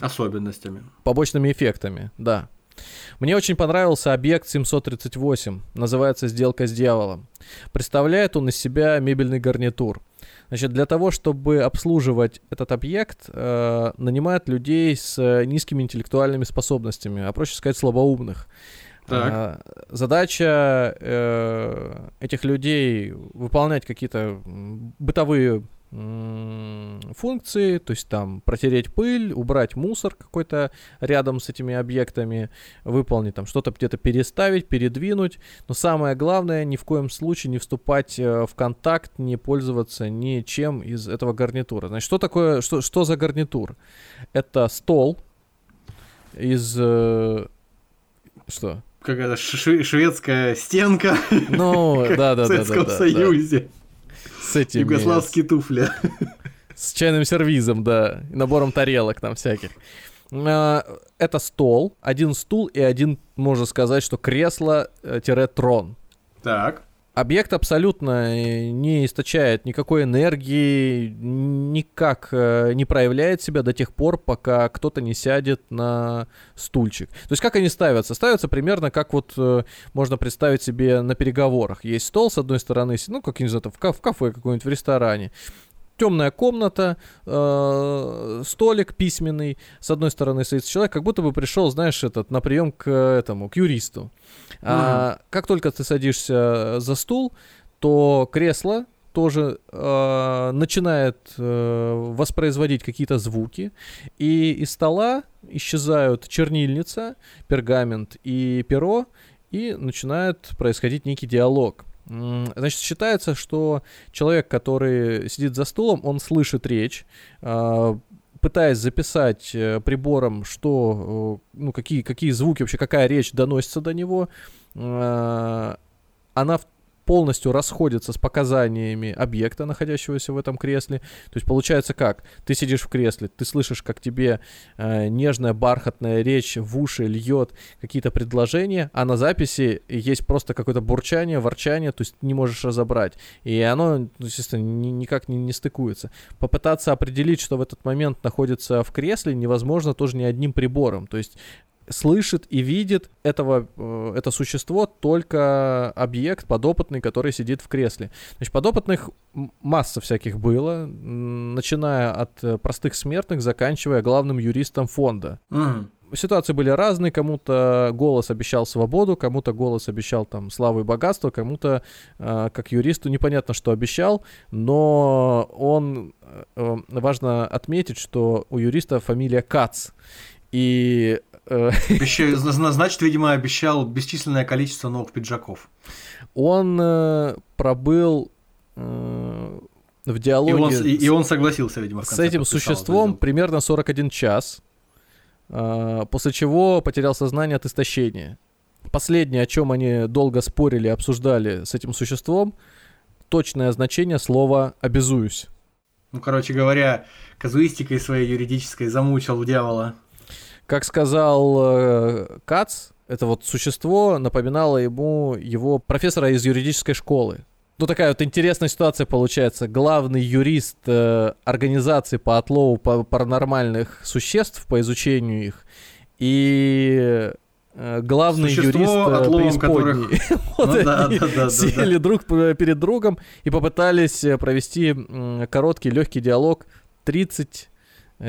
Особенностями. побочными эффектами, да. Мне очень понравился объект 738, называется «Сделка с дьяволом». Представляет он из себя мебельный гарнитур. Значит, для того, чтобы обслуживать этот объект, э, нанимают людей с э, низкими интеллектуальными способностями, а проще сказать, слабоумных. Так. А, задача э, этих людей выполнять какие-то бытовые функции, то есть там протереть пыль, убрать мусор какой-то рядом с этими объектами, выполнить там что-то где-то переставить, передвинуть. Но самое главное, ни в коем случае не вступать э, в контакт, не пользоваться ничем из этого гарнитура. Значит, что такое, что, что за гарнитур? Это стол из... э, что? Какая-то шведская стенка Ну, да, да, в да, да, Советском. Союзе. С этими, Югославские туфли. с чайным сервизом, да, и набором тарелок там всяких. А, Это стол, один стул и один, можно сказать, что кресло-трон. Так. Объект абсолютно э, не источает никакой энергии, никак э, не проявляет себя до тех пор, пока кто-то не сядет на стульчик. То есть как они ставятся? Ставятся примерно как вот э, можно представить себе на переговорах. Есть стол с одной стороны, ну как не знаю, в кафе какой-нибудь, в ресторане. Темная комната, э, столик письменный, с одной стороны стоит человек, как будто бы пришел, знаешь, этот на прием к этому, к юристу. А, как только ты садишься за стул, то кресло тоже э, начинает э, воспроизводить какие-то звуки, и из стола исчезают чернильница, пергамент и перо, и начинает происходить некий диалог. Значит, считается, что человек, который сидит за стулом, он слышит речь, а, пытаясь записать э, прибором, что, э, ну, какие, какие звуки вообще, какая речь доносится до него, э, она полностью расходится с показаниями объекта, находящегося в этом кресле. То есть получается как? Ты сидишь в кресле, ты слышишь, как тебе э, нежная бархатная речь в уши льет какие-то предложения, а на записи есть просто какое-то бурчание, ворчание, то есть не можешь разобрать. И оно, ну, естественно, ни- никак не, не стыкуется. Попытаться определить, что в этот момент находится в кресле, невозможно тоже ни одним прибором. То есть слышит и видит этого, э, это существо только объект подопытный, который сидит в кресле. Значит, подопытных масса всяких было, начиная от э, простых смертных, заканчивая главным юристом фонда Мгм. ситуации были разные. Кому-то голос обещал свободу, кому-то голос обещал там славу и богатство, кому-то, э, как юристу, непонятно, что обещал, но он, э, э, важно отметить, что у юриста фамилия Кац. И э, зна- Значит, видимо, обещал бесчисленное количество новых пиджаков. он э, пробыл э, в И диалоге он, с- и, и он согласился, видимо, с этим существом примерно 41 час, после чего потерял сознание от истощения. Последнее, о чем они долго спорили, обсуждали с этим существом, точное значение слова «обязуюсь». Ну, короче говоря, казуистикой своей юридической замучил дьявола. Как сказал э, Кац, это вот существо напоминало ему его профессора из юридической школы. Ну, такая вот интересная ситуация получается. Главный юрист э, организации по отлову па- паранормальных существ, по изучению их, и э, главный Существо, юрист э, преисподней. Вот Ну да, они да, да, да, сели друг перед другом и попытались э, провести короткий легкий диалог 30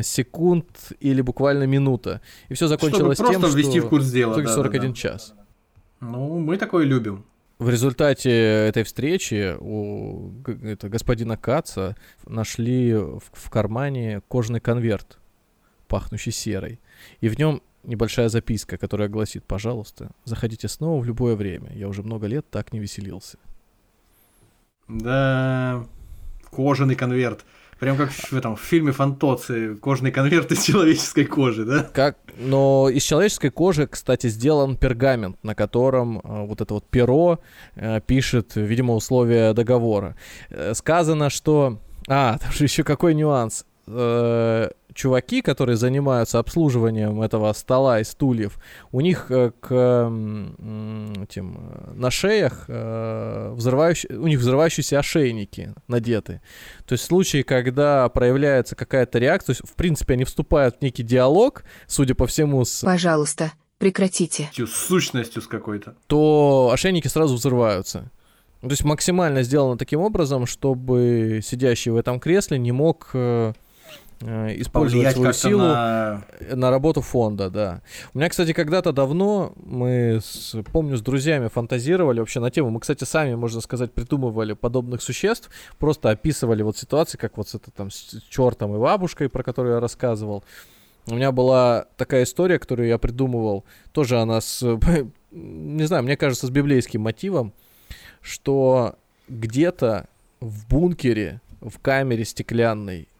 секунд или буквально минута. И все закончилось Чтобы тем, просто ввести что в курс дела. в итоге да, да, 41 да. час. Ну, мы такое любим. В результате этой встречи у это, господина Каца нашли в, в кармане кожаный конверт, пахнущий серой. И в нем небольшая записка, которая гласит, пожалуйста, заходите снова в любое время. Я уже много лет так не веселился. Да, кожаный конверт. Прям как в этом в фильме Фантоци, кожаный конверт из человеческой кожи, да? Как, но из человеческой кожи, кстати, сделан пергамент, на котором э, вот это вот перо э, пишет, видимо, условия договора. Э, сказано, что... А, там же еще какой нюанс. Чуваки, которые занимаются обслуживанием этого стола и стульев, у них э, к э, на шеях э, взрывающие, у них взрывающиеся ошейники надеты. То есть в случае, когда проявляется какая-то реакция, то есть, в принципе, они вступают в некий диалог, судя по всему, с, Пожалуйста, прекратите. С сущностью с какой-то. то ошейники сразу взрываются. То есть максимально сделано таким образом, чтобы сидящий в этом кресле не мог э, использовать Повлиять свою силу на... на работу фонда, да. У меня, кстати, когда-то давно мы, с, помню, с друзьями фантазировали вообще на тему. Мы, кстати, сами, можно сказать, придумывали подобных существ, просто описывали вот ситуации, как вот с это там с чертом и бабушкой, про которую я рассказывал. У меня была такая история, которую я придумывал, тоже она с, не знаю, мне кажется, с библейским мотивом, что где-то в бункере, в камере стеклянной, э,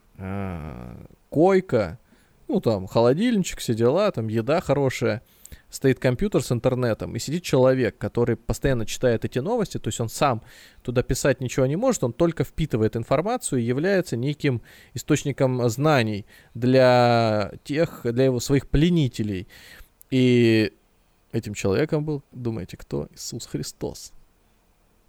койка, ну там холодильничек, все дела, там еда хорошая, стоит компьютер с интернетом, и сидит человек, который постоянно читает эти новости, то есть он сам туда писать ничего не может, он только впитывает информацию и является неким источником знаний для тех, для его своих пленителей. И этим человеком был, думаете, кто? Иисус Христос.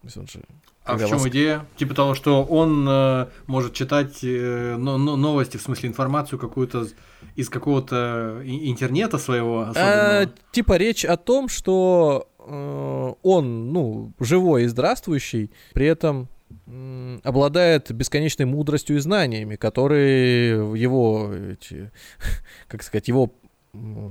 То есть он же А в чем воск- идея? Типа того, что он э, может читать э, но- но- новости, в смысле информацию какую-то из какого-то и- интернета своего А, особенного. типа речь о том, что э, он, ну, живой и здравствующий, при этом обладает бесконечной мудростью и знаниями, которые его эти, как сказать, его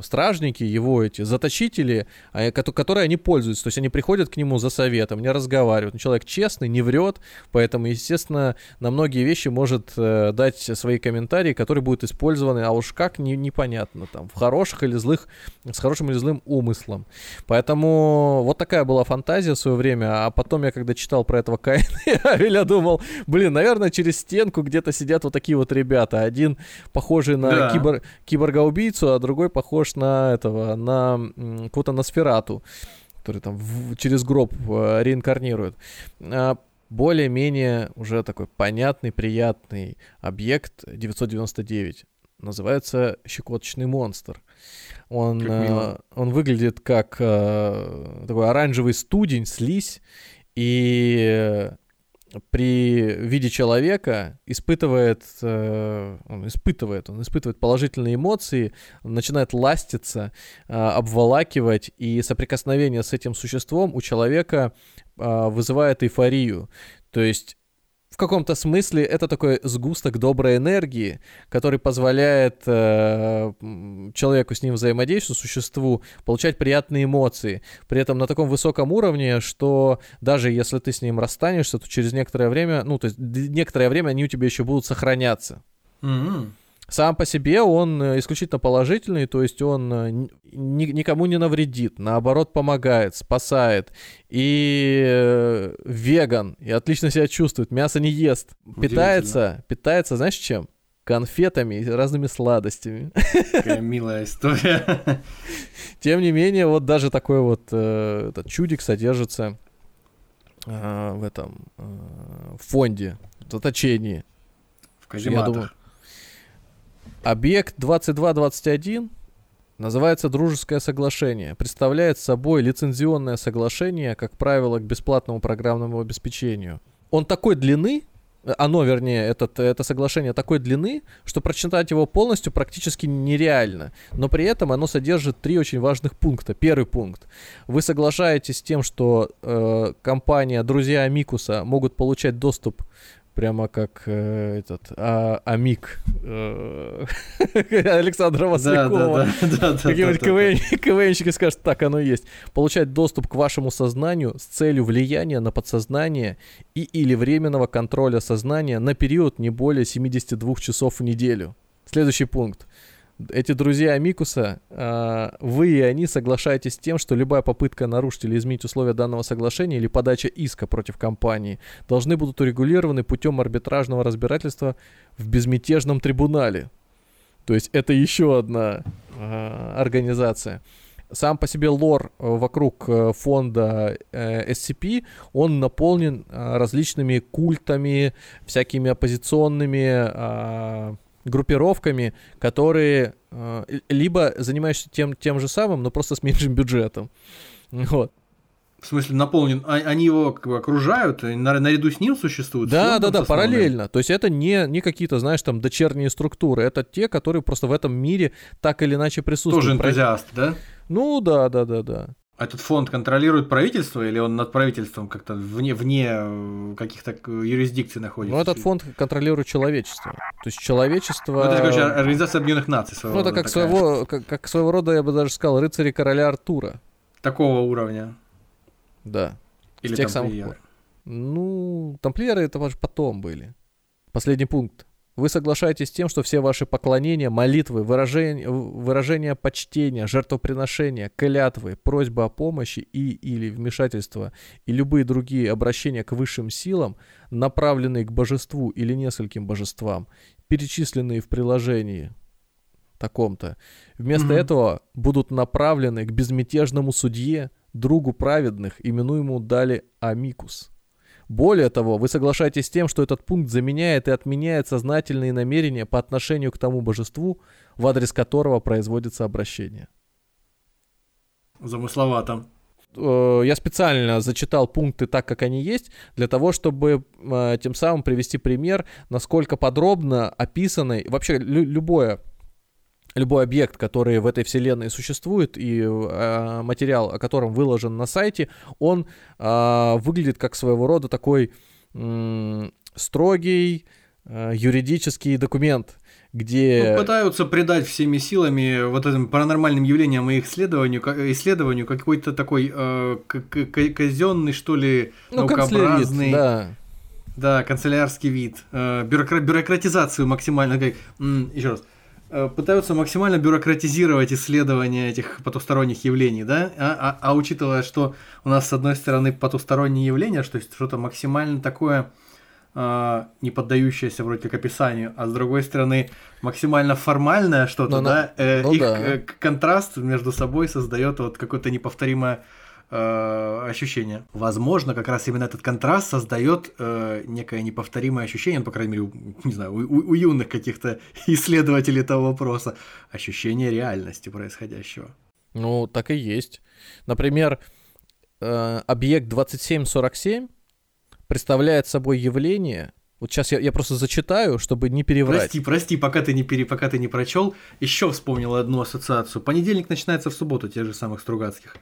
стражники, его эти заточители, а, кото- которые они пользуются. То есть они приходят к нему за советом, не разговаривают. Ну, человек честный, не врет, поэтому, естественно, на многие вещи может э, дать свои комментарии, которые будут использованы, а уж как, не, непонятно, там, в хороших или злых, с хорошим или злым умыслом. Поэтому вот такая была фантазия в свое время, а потом я, когда читал про этого Каина и Авеля, думал, блин, наверное, через стенку где-то сидят вот такие вот ребята. Один похожий на Да. кибор- киборга-убийцу, а другой похож на этого, на м, какого-то Носферату, который там в- через гроб э, реинкарнирует. А, более-менее уже такой понятный, приятный объект 999. Называется щекоточный монстр. Он, э, он выглядит как э, такой оранжевый студень, слизь, и э, при виде человека испытывает, э, он испытывает, он испытывает положительные эмоции, начинает ластиться, э, обволакивать, и соприкосновение с этим существом у человека э, вызывает эйфорию. То есть в каком-то смысле это такой сгусток доброй энергии, который позволяет э, человеку с ним взаимодействовать, существу, получать приятные эмоции. При этом на таком высоком уровне, что даже если ты с ним расстанешься, то через некоторое время, ну, то есть некоторое время они у тебя еще будут сохраняться. М-м. Сам по себе он э, исключительно положительный, то есть он э, ни- ни- никому не навредит, наоборот помогает, спасает. И э, веган, и отлично себя чувствует, мясо не ест. Питается, питается, знаешь чем? Конфетами и разными сладостями. Какая милая история. Тем не менее, вот даже такой вот э, этот чудик содержится э, в этом э, фонде, в заточении. В Я думаю, казематах. Объект 2221 называется «Дружеское соглашение». Представляет собой лицензионное соглашение, как правило, к бесплатному программному обеспечению. Он такой длины, оно, вернее, этот, это соглашение такой длины, что прочитать его полностью практически нереально. Но при этом оно содержит три очень важных пункта. Первый пункт. Вы соглашаетесь с тем, что э, компания «Друзья Амикуса» могут получать доступ прямо как э, этот а, Амик э, Александра да. Какие-нибудь КВН, КВНщики скажут, так оно и есть. Получать доступ к вашему сознанию с целью влияния на подсознание и или временного контроля сознания на период не более 72 часов в неделю. Следующий пункт эти друзья Амикуса, э, вы и они соглашаетесь с тем, что любая попытка нарушить или изменить условия данного соглашения или подача иска против компании должны будут урегулированы путем арбитражного разбирательства в безмятежном трибунале. То есть это еще одна э, организация. Сам по себе лор вокруг э, фонда э, SCP, он наполнен э, различными культами, всякими оппозиционными группировками, которые э, либо занимаешься тем, тем же самым, но просто с меньшим бюджетом. Вот. В смысле, наполнен, а, они его как бы окружают, наряду с ним существуют? Да, да, да, параллельно. То есть это не, не какие-то, знаешь, там дочерние структуры, это те, которые просто в этом мире так или иначе присутствуют. Тоже энтузиасты, да? Ну да, да, да, да. А этот фонд контролирует правительство или он над правительством как-то вне, вне э, каких-то юрисдикций находится? Ну, этот фонд контролирует человечество. То есть человечество... Ну, это, короче, Организация Объединенных Наций своего Ну, это как своего, как, как своего рода, я бы даже сказал, рыцари короля Артура. Такого уровня. Да. Или тех самых Ну, тамплиеры это потом были. Последний пункт. Вы соглашаетесь с тем, что все ваши поклонения, молитвы, выражения, выражения почтения, жертвоприношения, клятвы, просьбы о помощи и или вмешательства и любые другие обращения к высшим силам, направленные к божеству или нескольким божествам, перечисленные в приложении таком-то, вместо mm-hmm. этого будут направлены к безмятежному судье, другу праведных, именуемому Дали Амикус. Более того, вы соглашаетесь с тем, что этот пункт заменяет и отменяет сознательные намерения по отношению к тому божеству, в адрес которого производится обращение. Замысловато. Э, я специально зачитал пункты так, как они есть, для того, чтобы э, тем самым привести пример, насколько подробно описаны вообще любое любой объект, который в этой вселенной существует, и э, материал, о котором выложен на сайте, он э, выглядит как своего рода такой э, строгий э, юридический документ, где... Ну, пытаются придать всеми силами вот этим паранормальным явлениям и их исследованию, исследованию какой-то такой э, казенный, что ли, ну, наукообразный... Да. Да, канцелярский вид, э, бюрокра- бюрократизацию максимально, как, еще раз, пытаются максимально бюрократизировать исследования этих потусторонних явлений, да, а, а, а учитывая, что у нас с одной стороны потусторонние явления, что есть что-то максимально такое э, не поддающееся вроде как описанию, а с другой стороны максимально формальное что-то, ну, да, э, ну, их да. Э, контраст между собой создает вот какое-то неповторимое э, ощущение. Возможно, как раз именно этот контраст создает э, некое неповторимое ощущение, ну, по крайней мере, у, не знаю, у, у юных каких-то исследователей этого вопроса, ощущение реальности происходящего. Ну, так и есть. Например, э, объект 2747 представляет собой явление, вот сейчас я, я просто зачитаю, чтобы не переврать. Прости, прости, пока ты не пере, пока ты не прочел, еще вспомнил одну ассоциацию. Понедельник начинается в субботу, тех же самых Стругацких.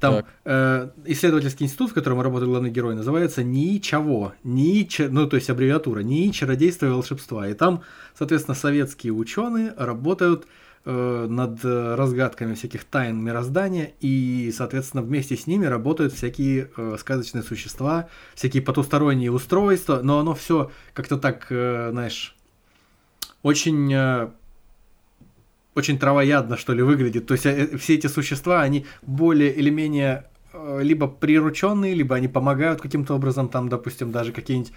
Там э, исследовательский институт, в котором работает главный герой, называется Ничего. Нич... Ну, то есть аббревиатура. Ни чародейства и волшебства. И там, соответственно, советские ученые работают э, над разгадками всяких тайн мироздания, и, соответственно, вместе с ними работают всякие э, сказочные существа, всякие потусторонние устройства, но оно все как-то так, э, знаешь, очень э, очень травоядно, что ли, выглядит. То есть э, все эти существа, они более или менее э, либо прирученные, либо они помогают каким-то образом, там, допустим, даже какие-нибудь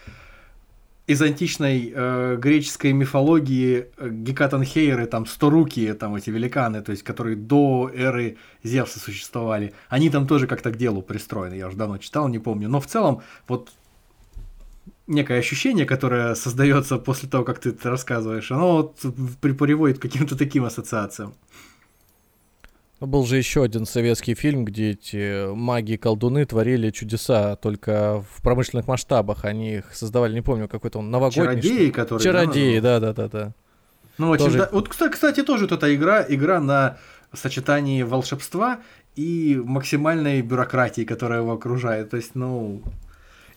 из античной э, греческой мифологии э, гекатанхейры, там, сторукие, там, эти великаны, то есть, которые до эры Зевса существовали, они там тоже как-то к делу пристроены, я уже давно читал, не помню, но в целом, вот некое ощущение, которое создается после того, как ты это рассказываешь, оно вот приводит к каким-то таким ассоциациям. Был же еще один советский фильм, где эти маги и колдуны творили чудеса, только в промышленных масштабах. Они их создавали, не помню, какой-то он новогодний. Чародеи, что- которые... Чародеи, называются? да, да, да, да. Ну, очень, Тоже- да. Вот, кста- кстати, тоже вот эта игра, игра на сочетании волшебства и максимальной бюрократии, которая его окружает. То есть, ну...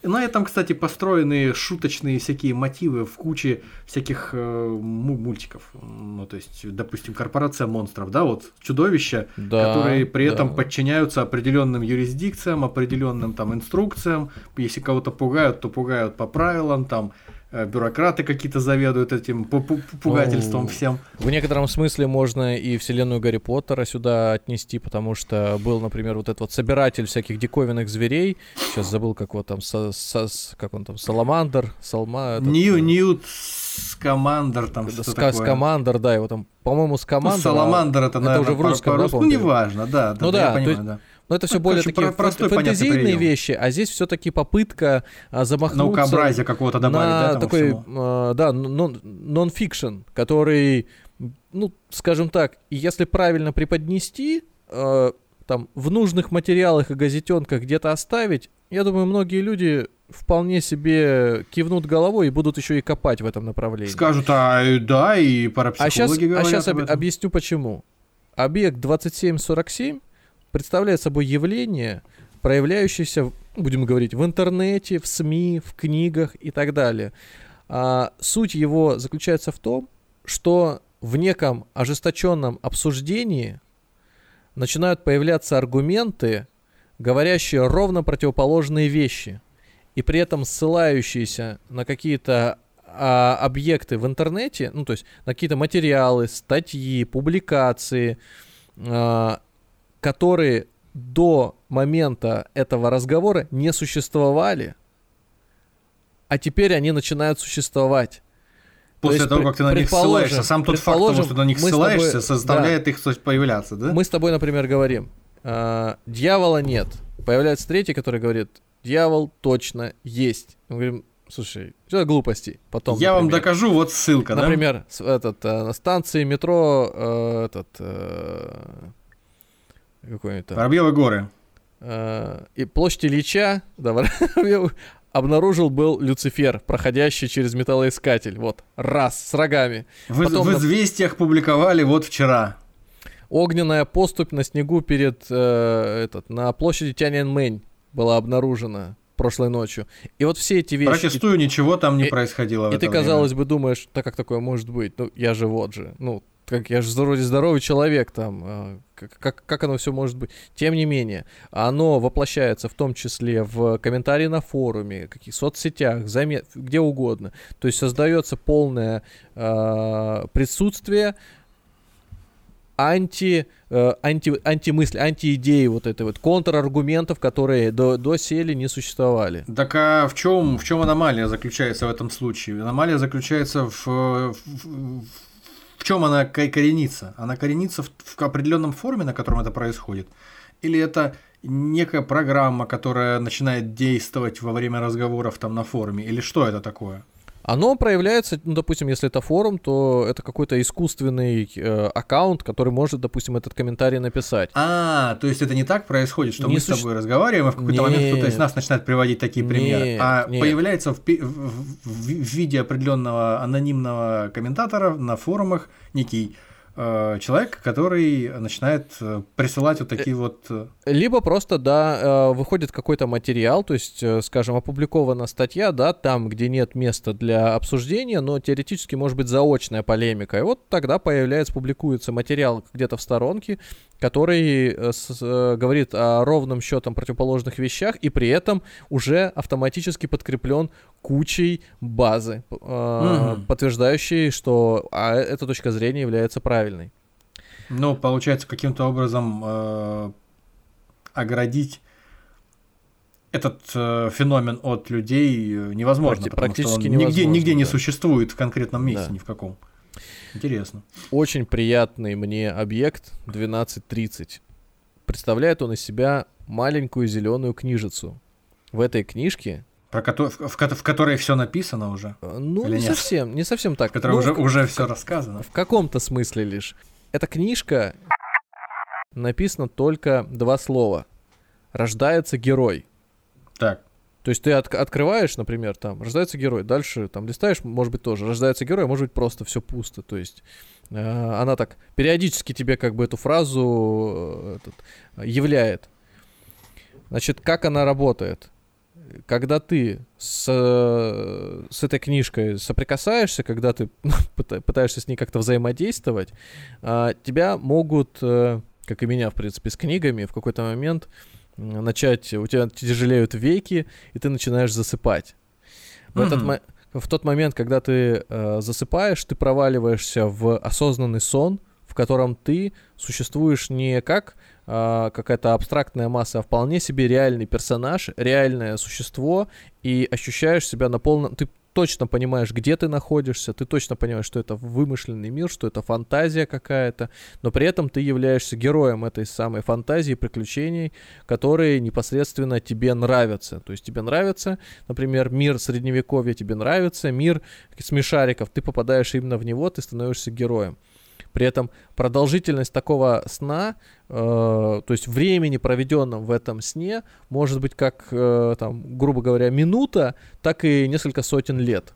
На этом, кстати, построены шуточные всякие мотивы в куче всяких э, му- мультиков. Ну, то есть, допустим, корпорация монстров, да, вот чудовища, Да, которые при этом да. подчиняются определенным юрисдикциям, определенным там инструкциям. Если кого-то пугают, то пугают по правилам, там бюрократы какие-то заведуют этим пу- пу- пугательством Ну, всем. В некотором смысле можно и вселенную Гарри Поттера сюда отнести, потому что был, например, вот этот вот собиратель всяких диковинных зверей. Сейчас забыл, как его там, со- со- как он там, Саламандр, Салма... этот, Нью, э, Ньют Скамандер там что Ска- такое. Скамандр, да, его там, по-моему, Ну, Скамандр. а- Саламандр это, наверное, уже в русском, да, по-русски. Ну, по-моему, неважно, да, да, Ну да, да, я понимаю, есть да. Но это все Ну, более короче, такие про- простой, фэнтезийные вещи, а здесь все-таки попытка а, замахнуться Наукообразие какого-то добавить, на да, такой, всему? а, да, нон- нон-фикшн, который, ну, скажем так, если правильно преподнести, э, там, в нужных материалах и газетенках где-то оставить, я думаю, многие люди вполне себе кивнут головой и будут еще и копать в этом направлении. Скажут, а э, да, и А парапсихологи сейчас, а говорят щас об об- объясню почему. Объект 2747 представляет собой явление, проявляющееся, будем говорить, в интернете, в СМИ, в книгах и так далее. А, суть его заключается в том, что в неком ожесточенном обсуждении начинают появляться аргументы, говорящие ровно противоположные вещи, и при этом ссылающиеся на какие-то а, объекты в интернете, ну то есть на какие-то материалы, статьи, публикации, а, которые до момента этого разговора не существовали, а теперь они начинают существовать. То После есть, того, как ты на них ссылаешься, сам тот факт того, что ты на них мы с тобой- ссылаешься, да. их то- появляться, да? Мы с тобой, например, говорим, а, дьявола нет. Появляется третий, который говорит, дьявол точно есть. Мы говорим, слушай, что за глупости? Потом, Я вам например, докажу, вот ссылка, да? Например, этот, э, на станции метро, э, этот, э, какой-нибудь там, Воробьевы горы. э, и площадь Ильича, да, обнаружил был Люцифер, проходящий через металлоискатель. Вот, раз, с рогами. В, Потом в известиях публиковали вот вчера. Огненная поступь на снегу перед, э, этот, на площади Тяньаньмэнь была обнаружена прошлой ночью. И вот все эти вещи... Протестую, ничего там не и- происходило И ты, время. казалось бы, думаешь, так как такое может быть? Ну, я же вот же. Ну, как я же вроде здоровый человек там. а, Как, как, оно все может быть? Тем не менее, оно воплощается в том числе в комментарии на форуме, каких соцсетях, заме- где угодно. То есть создается полное а, присутствие анти, э, анти, антимысли, антиидеи вот этой вот, контраргументов, которые до, до сели не существовали. Так а в чем, в чем аномалия заключается в этом случае? Аномалия заключается в, в, в чем она ко- коренится? Она коренится в, в определенном форме, на котором это происходит? Или это некая программа, которая начинает действовать во время разговоров там на форуме? Или что это такое? Оно проявляется, ну, допустим, если это форум, то это какой-то искусственный э, аккаунт, который может, допустим, этот комментарий написать. А, то есть это не так происходит, что Не мы суще- с тобой разговариваем, и в какой-то момент кто-то из нас начинает приводить такие примеры, Нет, а нет. появляется в, в- в- в виде определенного анонимного комментатора на форумах некий э, человек, который начинает э, присылать вот такие вот... Либо просто, да, э, выходит какой-то материал, то есть, э, скажем, опубликована статья, да, там, где нет места для обсуждения, но теоретически может быть заочная полемика. И вот тогда появляется, публикуется материал где-то в сторонке, который э, с- говорит о ровным счетом противоположных вещах и при этом уже автоматически подкреплен кучей базы, э, подтверждающей, что а, эта точка зрения является правильной. Ну, получается, каким-то образом э, оградить этот э, феномен от людей э, невозможно, Практи- потому что практически он нигде, невозможно, нигде не да. существует в конкретном месте, Да. ни в каком. Интересно. очень приятный мне объект 1230. Представляет он из себя маленькую зеленую книжицу. В этой книжке, Про кото- в, в в которой все написано уже, э, ну, Или не нет? совсем, не совсем так. в которой Ну, уже, в, уже все рассказано. в каком-то смысле лишь. Эта книжка написано только два слова. Рождается герой. Так. То есть ты от- открываешь, например, там, рождается герой, дальше там листаешь, может быть, тоже, рождается герой, а может быть, просто все пусто. То есть э, она так периодически тебе как бы эту фразу э, этот, являет. Значит, как она работает? Когда ты с, э, с этой книжкой соприкасаешься, когда ты пыта- пытаешься с ней как-то взаимодействовать, а, тебя могут, э, как и меня, в принципе, с книгами, в какой-то момент начать, у тебя тяжелеют веки, и ты начинаешь засыпать. В, этот Мгм. мо- в тот момент, когда ты э, засыпаешь, ты проваливаешься в осознанный сон, в котором ты существуешь не как а, какая-то абстрактная масса, а вполне себе реальный персонаж, реальное существо, и ощущаешь себя на полном... Ты точно понимаешь, где ты находишься, ты точно понимаешь, что это вымышленный мир, что это фантазия какая-то, но при этом ты являешься героем этой самой фантазии, приключений, которые непосредственно тебе нравятся. То есть тебе нравится, например, мир средневековья, тебе нравится мир смешариков, ты попадаешь именно в него, ты становишься героем. При этом продолжительность такого сна, э, то есть времени, проведенном в этом сне, может быть как, э, там, грубо говоря, минута, так и несколько сотен лет.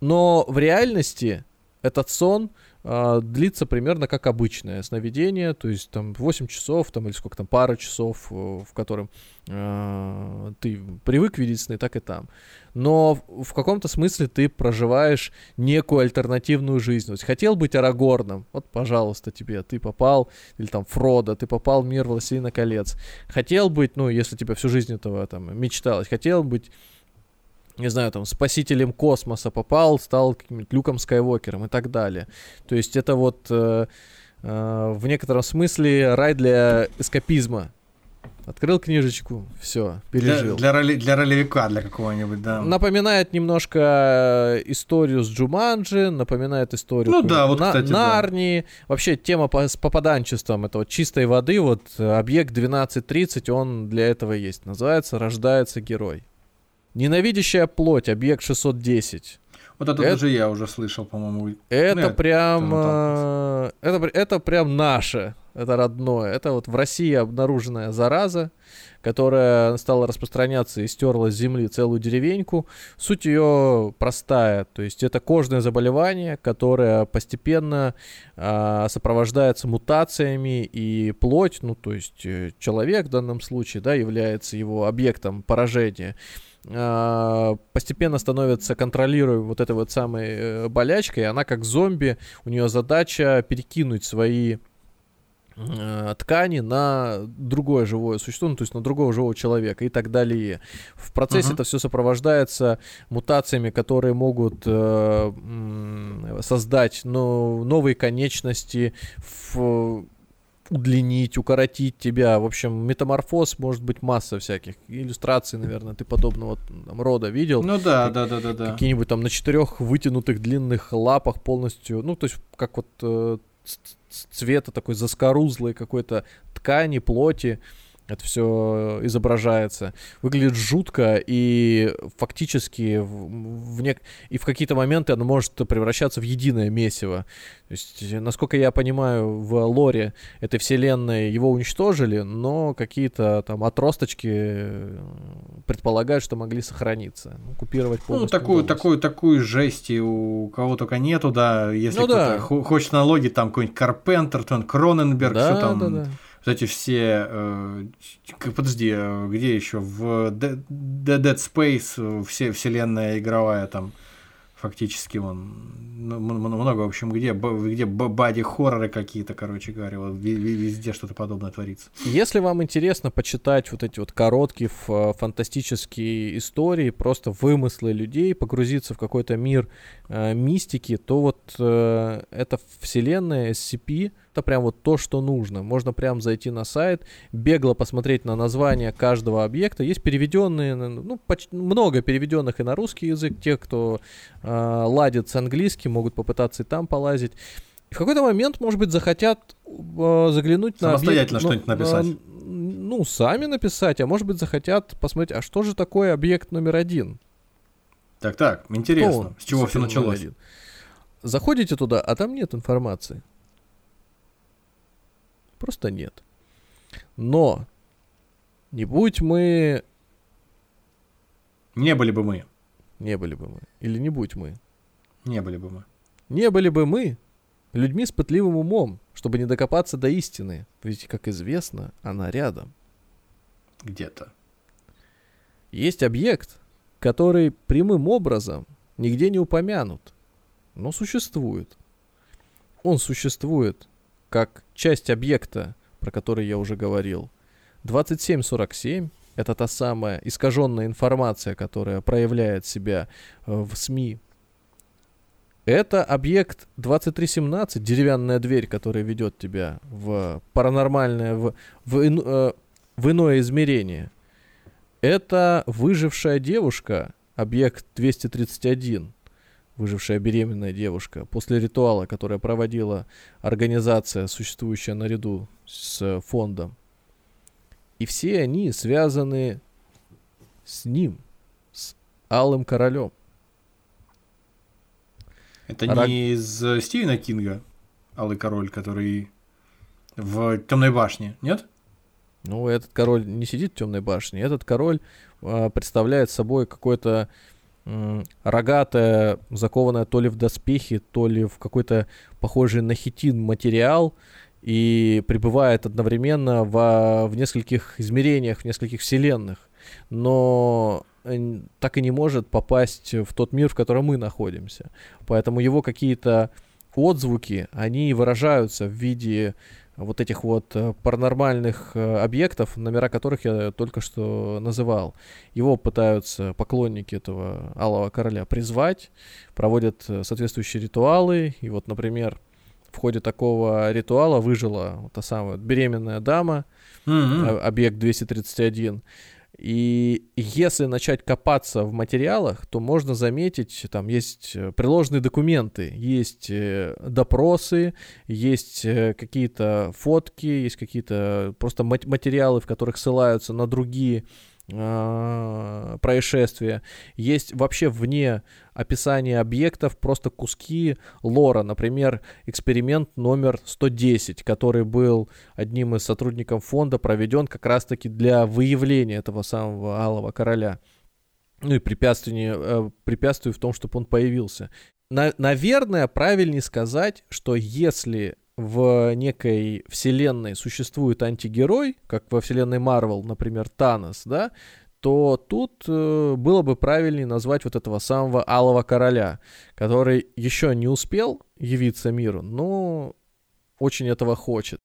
Но в реальности этот сон а, длится примерно как обычное сновидение, то есть там 8 часов, там или сколько там, пара часов, э, в котором а, ты привык видеть сны, так и там. Но в, в каком-то смысле ты проживаешь некую альтернативную жизнь. То есть хотел быть Арагорном, вот, пожалуйста, тебе, ты попал, или там Фродо, ты попал в мир Властелина колец. Хотел быть, ну, если тебе всю жизнь этого там мечталось, хотел быть не знаю, там, спасителем космоса попал, стал каким-нибудь Люком Скайуокером и так далее. То есть это вот э, э, в некотором смысле рай для эскапизма. Открыл книжечку, все, Для, пережил. для, роли- для ролевика, для какого-нибудь, да. Напоминает немножко э, историю с Джуманджи, напоминает историю Ну да, вот, На- кстати, да. Нарнии. Вообще тема по- с попаданчеством, это вот чистой воды, вот э, объект 1230, он для этого есть. Называется «Рождается герой». Ненавидящая плоть, объект 610. Вот это это- даже я уже слышал, по-моему. Это Нет, прям... там э, Это, это прям наше. Это родное. Это вот в России обнаруженная зараза, которая стала распространяться и стерла с земли целую деревеньку. Суть ее простая. То есть это кожное заболевание, которое постепенно а, сопровождается мутациями и плоть, ну то есть э, человек в данном случае, да, является его объектом поражения а, постепенно становится контролируемой вот этой вот самой э, болячкой, она как зомби, у нее задача перекинуть свои э, ткани на другое живое существо, ну, то есть на другого живого человека и так далее. В процессе Мгм. это все сопровождается мутациями, которые могут э, создать ну, новые конечности, в- удлинить, укоротить тебя. В общем, метаморфоз может быть масса всяких. Иллюстраций, наверное, ты подобного там, рода видел. Ну да, да, да, да, да. Какие-нибудь там на четырех вытянутых длинных лапах полностью, ну, то есть как вот э, цвета такой заскорузлой какой-то ткани, плоти. Это все изображается. Выглядит жутко и фактически в, в нек- и в какие-то моменты оно может превращаться в единое месиво. То есть, насколько я понимаю, в лоре этой вселенной его уничтожили, но какие-то там отросточки э, предполагают, что могли сохраниться. Ну, купировать Ну, полностью такую, удалось. такую, такую жести у кого только нету, да. Если Ну кто-то да. хо- хочет налоги, там какой-нибудь Карпентер, то он Кроненберг, да, что там. да, да. Вот эти все. э, подожди, э, где еще? В Де- Dead Space э, все вселенная игровая там. Фактически он ну, много, в общем, где, где бади-хорроры какие-то, короче говоря, вот везде что-то подобное творится. Если вам интересно почитать вот эти вот короткие фантастические истории, просто вымыслы людей, погрузиться в какой-то мир э, мистики, то вот э, эта вселенная SCP это прям вот то, что нужно. Можно прям зайти на сайт, бегло посмотреть на название каждого объекта. Есть переведенные, ну, поч- много переведенных и на русский язык. Те, кто э, ладит с английским, могут попытаться и там полазить. И в какой-то момент, может быть, захотят э, заглянуть на Самостоятельно объект, ну, что-нибудь написать. э, ну, сами написать, а может быть, захотят посмотреть, а что же такое объект номер один? Так, так, интересно, он, с чего все началось? один? Заходите туда, а там нет информации. Просто нет. Но не будь мы... Не были бы мы. Не были бы мы. Или не будь мы. Не были бы мы. Не были бы мы людьми с пытливым умом, чтобы не докопаться до истины. Ведь, как известно, она рядом. Где-то. Есть объект, который прямым образом нигде не упомянут, но существует. Он существует как часть объекта, про который я уже говорил. 2747 — это та самая искаженная информация, которая проявляет себя э, в СМИ. Это объект 2317, деревянная дверь, которая ведет тебя в паранормальное, в, в, ин- э, в иное измерение. Это выжившая девушка, объект 231, выжившая беременная девушка, после ритуала, который проводила организация, существующая наряду с фондом. И все они связаны с ним, с Алым Королем. Это Рак- не из э, Стивена Кинга, Алый Король, который в Темной башне, нет? Ну, этот король не сидит в темной башне. Этот король а, представляет собой какое-то м, рогатое, закованное то ли в доспехи, то ли в какой-то похожий на хитин материал и пребывает одновременно во, в нескольких измерениях, в нескольких вселенных. Но э, так и не может попасть в тот мир, в котором мы находимся. Поэтому его какие-то отзвуки, они выражаются в виде вот этих вот э, паранормальных э, объектов, номера которых я только что называл. Его пытаются поклонники этого Алого Короля призвать, проводят э, соответствующие ритуалы. И вот, например, в ходе такого ритуала выжила вот та самая беременная дама, а- объект 231. И если начать копаться в материалах, то можно заметить, там есть э, приложенные документы, есть э, допросы, есть э, какие-то фотки, есть какие-то просто мат- материалы, в которых ссылаются на другие происшествия. Есть вообще вне описания объектов просто куски лора. Например, эксперимент номер 110, который был одним из сотрудников фонда проведен как раз-таки для выявления этого самого Алого Короля. Ну и препятствий, э, препятствий в том, чтобы он появился. На- наверное, правильнее сказать, что если в некой вселенной существует антигерой, как во вселенной Марвел, например, Танос, да, то тут э, было бы правильнее назвать вот этого самого Алого Короля, который еще не успел явиться миру, но очень этого хочет.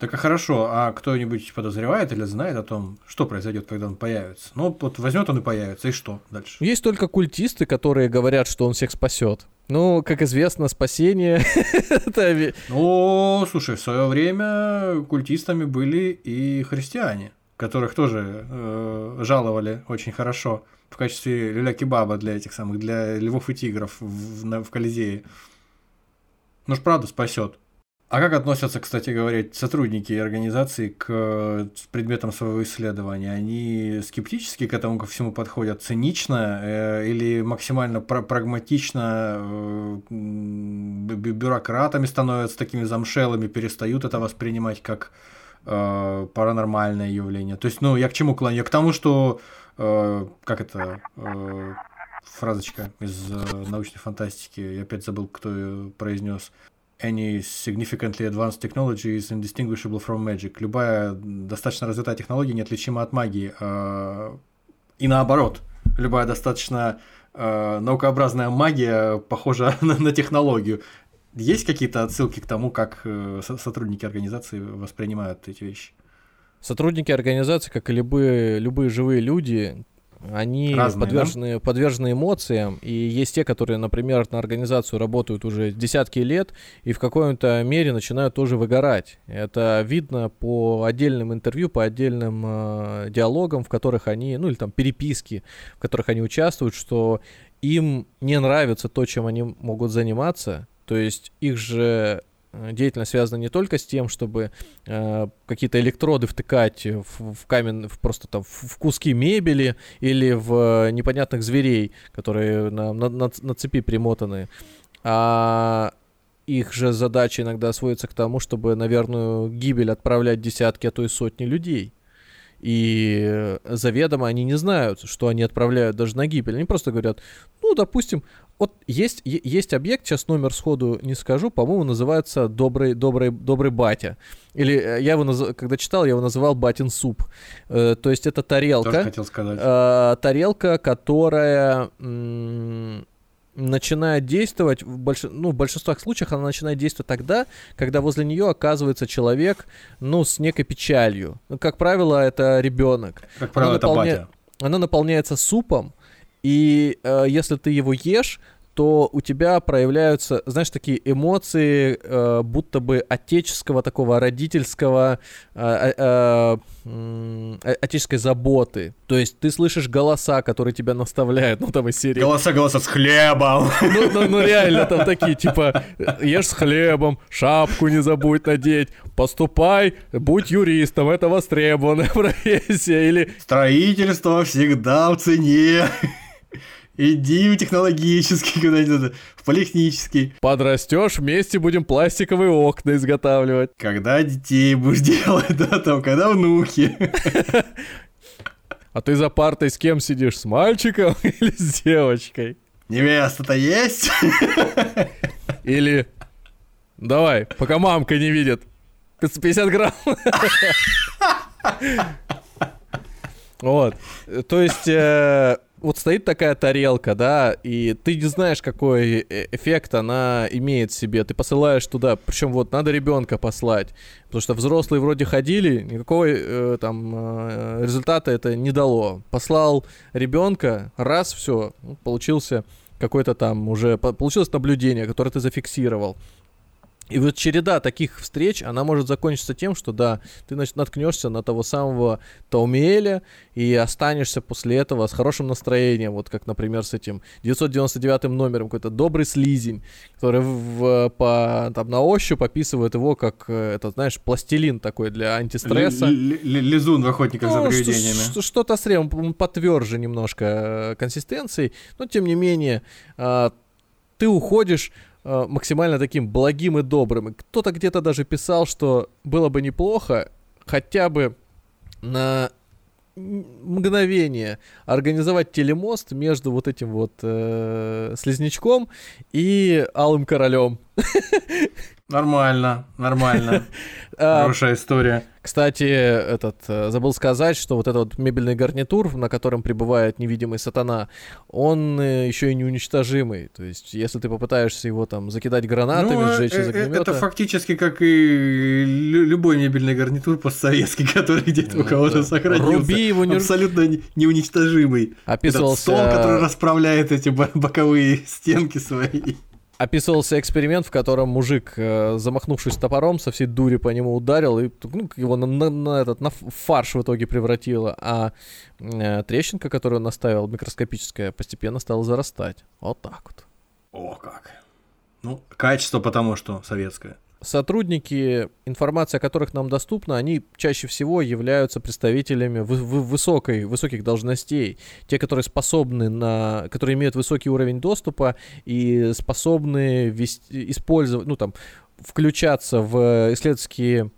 Так а хорошо, а кто-нибудь подозревает или знает о том, что произойдет, когда он появится? Ну, вот возьмет он и появится, и что дальше? Есть только культисты, которые говорят, что он всех спасет. Ну, как известно, спасение Ну, слушай, в свое время культистами были и христиане, которых тоже э, жаловали очень хорошо в качестве люля-кебаба для этих самых, для львов и тигров в, на- в Колизее. Ну ж правда спасет. А как относятся, кстати говоря, сотрудники организации к э, предметам своего исследования? Они скептически к этому ко всему подходят, цинично э, или максимально пра- прагматично э, бюрократами становятся такими замшелыми, перестают это воспринимать как паранормальное явление? То есть, ну, я к чему клоню? Я к тому, что, как это, фразочка из научной фантастики, я опять забыл, кто ее произнес. Any significantly advanced technology is indistinguishable from magic. Любая достаточно развитая технология неотличима от магии. А, И наоборот, любая достаточно э, наукообразная магия похожа на, технологию. Есть какие-то отсылки к тому, как э, со- сотрудники организации воспринимают эти вещи? Сотрудники организации, как и любые, любые живые люди, они Разные, да? подвержены, подвержены эмоциям, и есть те, которые, например, на организацию работают уже десятки лет, и в какой-то мере начинают тоже выгорать. Это видно по отдельным интервью, по отдельным э, диалогам, в которых они, ну или там переписки, в которых они участвуют, что им не нравится то, чем они могут заниматься, то есть их же деятельность связана не только с тем, чтобы э, какие-то электроды втыкать в, в камень, в просто там в, в куски мебели или в э, непонятных зверей, которые на, на, на, на цепи примотаны. А их же задача иногда сводится к тому, чтобы на верную гибель отправлять десятки, а то и сотни людей. И э, заведомо они не знают, что они отправляют даже на гибель. Они просто говорят, ну, допустим, вот есть, есть объект, сейчас номер сходу не скажу, по-моему, называется «Добрый, добрый, добрый батя». Или э, я его, наз... когда читал, я его называл «Батин суп». Э, то есть это тарелка. Тоже хотел сказать. Э, тарелка, которая м- начинает действовать в, больш... ну, в большинстве случаев она начинает действовать тогда, когда возле нее оказывается человек, ну, с некой печалью. Ну, как правило, это ребенок. Как правило, это батя. Она наполняется супом, и э, если ты его ешь, то у тебя проявляются, знаешь, такие эмоции, э, будто бы отеческого такого родительского, э, э, э, отеческой заботы. То есть ты слышишь голоса, которые тебя наставляют, ну там из серии. Голоса, голоса с хлебом. Ну, ну, ну реально там такие, типа, ешь с хлебом, шапку не забудь надеть, поступай, будь юристом, это востребованная профессия, или... Строительство всегда в цене. Иди в технологический куда-нибудь, в политехнический. Подрастешь, вместе будем пластиковые окна изготавливать. Когда детей будешь делать, да, там, когда внуки. А ты за партой с кем сидишь, с мальчиком или с девочкой? Невеста-то есть? Или... Давай, пока мамка не видит. 550 грамм. Вот. То есть, э, вот стоит такая тарелка, да, и ты не знаешь, какой э, эффект она имеет себе. Ты посылаешь туда, причем вот надо ребенка послать, потому что взрослые вроде ходили, никакого э, там э, результата это не дало. Послал ребенка, раз, все, получился какой-то там уже, получилось наблюдение, которое ты зафиксировал. И вот череда таких встреч, она может закончиться тем, что да, ты значит, наткнешься на того самого Таумиэля и останешься после этого с хорошим настроением, вот как, например, с этим 999 номером, какой-то добрый слизень, который в, по, там, на ощупь описывает его как, э, это, знаешь, пластилин такой для антистресса. Лизун в охотниках за привидениями. Что-то он потверже немножко э, консистенцией, но тем не менее а, ты уходишь максимально таким благим и добрым. Кто-то где-то даже писал, что было бы неплохо хотя бы на мгновение организовать телемост между вот этим вот э, слизнячком и алым королем. Нормально, нормально. А, Хорошая история. Кстати, этот э, забыл сказать, что вот этот вот мебельный гарнитур, на котором пребывает невидимый сатана, он э, еще и неуничтожимый. То есть, если ты попытаешься его там закидать гранатами, ну, сжечь из э, огнемета... Это фактически как и любой мебельный гарнитур постсоветский, который где-то у кого-то да. сохранился. Руби его не... Абсолютно неуничтожимый. Описывался... Этот стол, который расправляет эти боковые стенки свои описывался эксперимент, в котором мужик, э, замахнувшись топором, со всей дури по нему ударил и ну, его на, на, на этот на фарш в итоге превратило, а э, трещинка, которую он наставил, микроскопическая, постепенно стала зарастать. Вот так вот. О, как. Ну, качество потому что советское сотрудники, информация о которых нам доступна, они чаще всего являются представителями вы, вы, высокой, высоких должностей. Те, которые способны на, которые имеют высокий уровень доступа и способны вести, использовать, ну там, включаться в исследовательские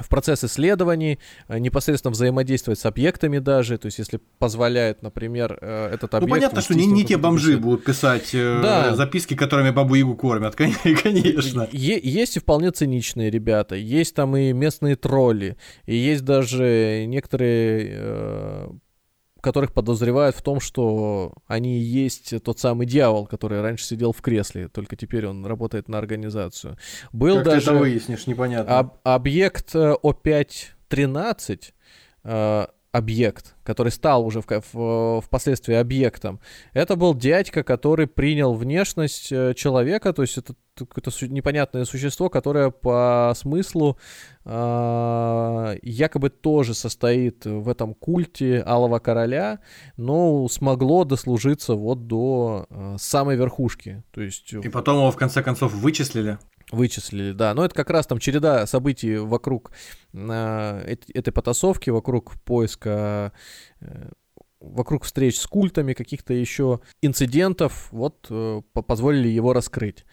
в процесс исследований, э, непосредственно взаимодействовать с объектами даже, то есть если позволяет, например, э, этот ну, объект... Ну понятно, что не, не те бомжи писать. будут писать э, да. записки, которыми бабу-ягу кормят, конечно. Е- есть и вполне циничные ребята, есть там и местные тролли, и есть даже некоторые которых подозревают в том, что они и есть тот самый дьявол, который раньше сидел в кресле, только теперь он работает на организацию. Был как даже ты это выяснишь, непонятно. Об, объект э, О5-13, э, объект, который стал уже в, в, впоследствии объектом, это был дядька, который принял внешность э, человека, то есть это какое-то непонятное существо, которое по смыслу э, якобы тоже состоит в этом культе Алого Короля, но смогло дослужиться вот до э, самой верхушки. То есть... И потом его в конце концов вычислили? Вычислили, да. Но это как раз там череда событий вокруг э, этой потасовки, вокруг поиска, э, вокруг встреч с культами, каких-то еще инцидентов, вот э, позволили его раскрыть.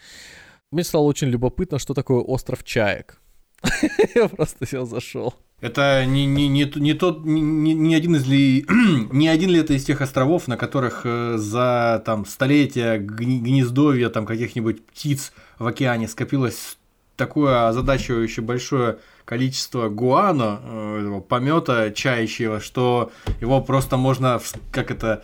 Мне стало очень любопытно, что такое остров Чаек. Я просто сел зашел. Это не, не, не, не тот, не, не один из ли, не один ли это из тех островов, на которых э, за там столетия гнездовья там каких-нибудь птиц в океане скопилось такое озадачивающее большое количество гуано, э, помета чающего, что его просто можно, как это,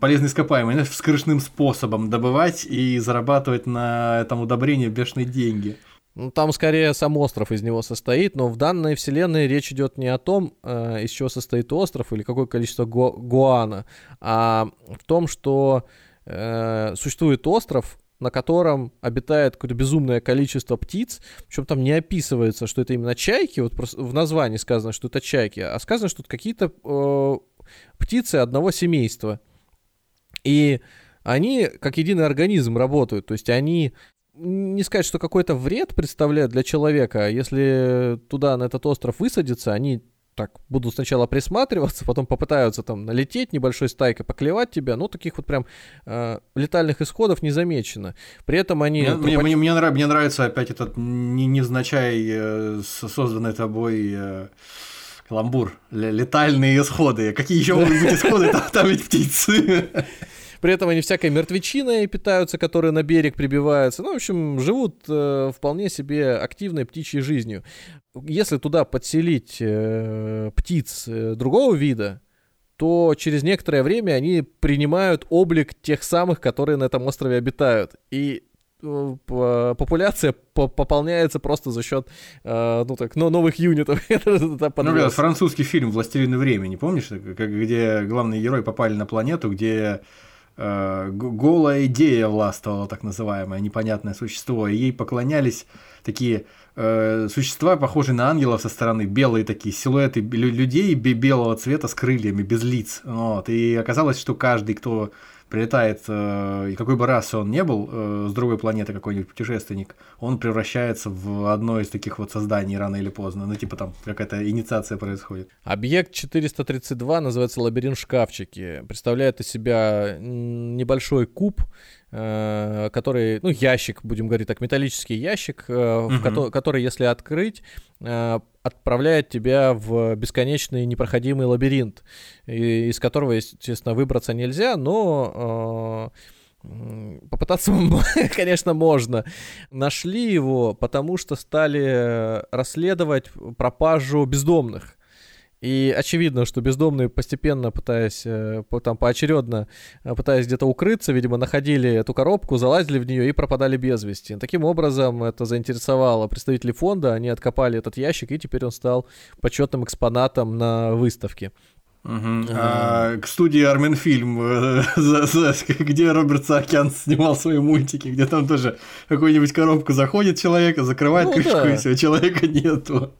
полезный ископаемый, знаешь, вскрышным способом добывать и зарабатывать на этом удобрении бешеные деньги. Ну, там скорее сам остров из него состоит, но в данной вселенной речь идет не о том, э, из чего состоит остров или какое количество гу- гуана, а в том, что э, существует остров, на котором обитает какое-то безумное количество птиц, причем там не описывается, что это именно чайки, вот в названии сказано, что это чайки, а сказано, что это какие-то э, птицы одного семейства. И они как единый организм работают, то есть они не сказать, что какой-то вред представляют для человека. А если туда, на этот остров высадиться, они так будут сначала присматриваться, потом попытаются там налететь небольшой стайкой, поклевать тебя. Ну, таких вот прям э, летальных исходов не замечено. При этом они... Мне, трупач... мне, мне, мне нравится опять этот невзначай э, созданный тобой... Э... Каламбур. Летальные исходы. Какие еще могут быть исходы? Там, там ведь птицы. При этом они всякой мертвечиной питаются, которые на берег прибиваются. Ну, в общем, живут э, вполне себе активной птичьей жизнью. Если туда подселить э, птиц э, другого вида, то через некоторое время они принимают облик тех самых, которые на этом острове обитают. И э, популяция пополняется просто за счет э, ну так ну, новых юнитов. ну, французский фильм «Властелины времени», помнишь, где главные герои попали на планету, где э, голая идея властвовала, так называемое непонятное существо, и ей поклонялись такие э, существа, похожие на ангелов со стороны, белые такие силуэты людей белого цвета с крыльями, без лиц. Вот. И оказалось, что каждый, кто прилетает, э, и какой бы расы он не был, э, с другой планеты какой-нибудь путешественник, он превращается в одно из таких вот созданий рано или поздно. Ну, типа там какая-то инициация происходит. Объект 432 называется лабиринт шкафчики. Представляет из себя небольшой куб, Э, который, ну, ящик, будем говорить так, металлический ящик, угу. в ко- который, если открыть, отправляет тебя в бесконечный непроходимый лабиринт, из которого, естественно, выбраться нельзя, но Попытаться, конечно, можно. Нашли его, потому что стали расследовать пропажу бездомных. И очевидно, что бездомные постепенно, пытаясь, э, там поочередно, э, пытаясь где-то укрыться, видимо, находили эту коробку, залазили в нее и пропадали без вести. Таким образом, это заинтересовало представителей фонда, они откопали этот ящик, и теперь он стал почетным экспонатом на выставке. Угу. А, к студии Арменфильм, э, где Роберт Саакян снимал свои мультики, где там тоже какую-нибудь коробку заходит человек, закрывает ну, крышку, да. и все, человека нету.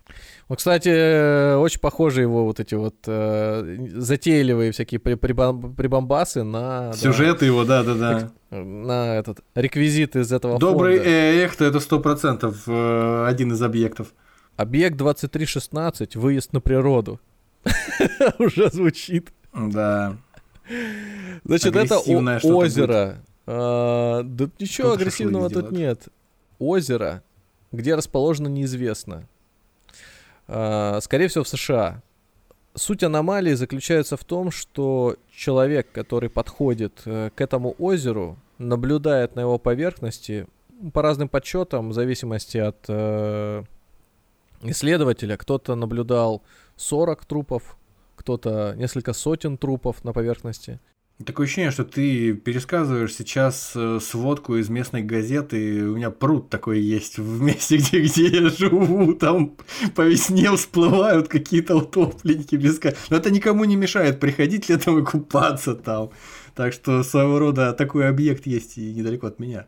Вот, кстати, очень похожи его вот эти вот э, затейливые всякие прибамбасы на... Сюжеты да, его, да-да-да. На этот реквизит из этого Добрый фонда. эхто, это сто процентов э, один из объектов. Объект 2316, выезд на природу. Уже звучит. Да. Значит, это озеро. А, да ничего агрессивного тут нет. Озеро, где расположено неизвестно. А, скорее всего, в США. Суть аномалии заключается в том, что человек, который подходит э, к этому озеру, наблюдает на его поверхности по разным подсчетам, в зависимости от э, исследователя. Кто-то наблюдал 40 трупов, кто-то несколько сотен трупов на поверхности. Такое ощущение, что ты пересказываешь сейчас э, сводку из местной газеты. У меня пруд такой есть в месте, где, где я живу. Там по весне всплывают какие-то утопленники без Но это никому не мешает приходить летом и купаться там. Так что своего рода такой объект есть и недалеко от меня.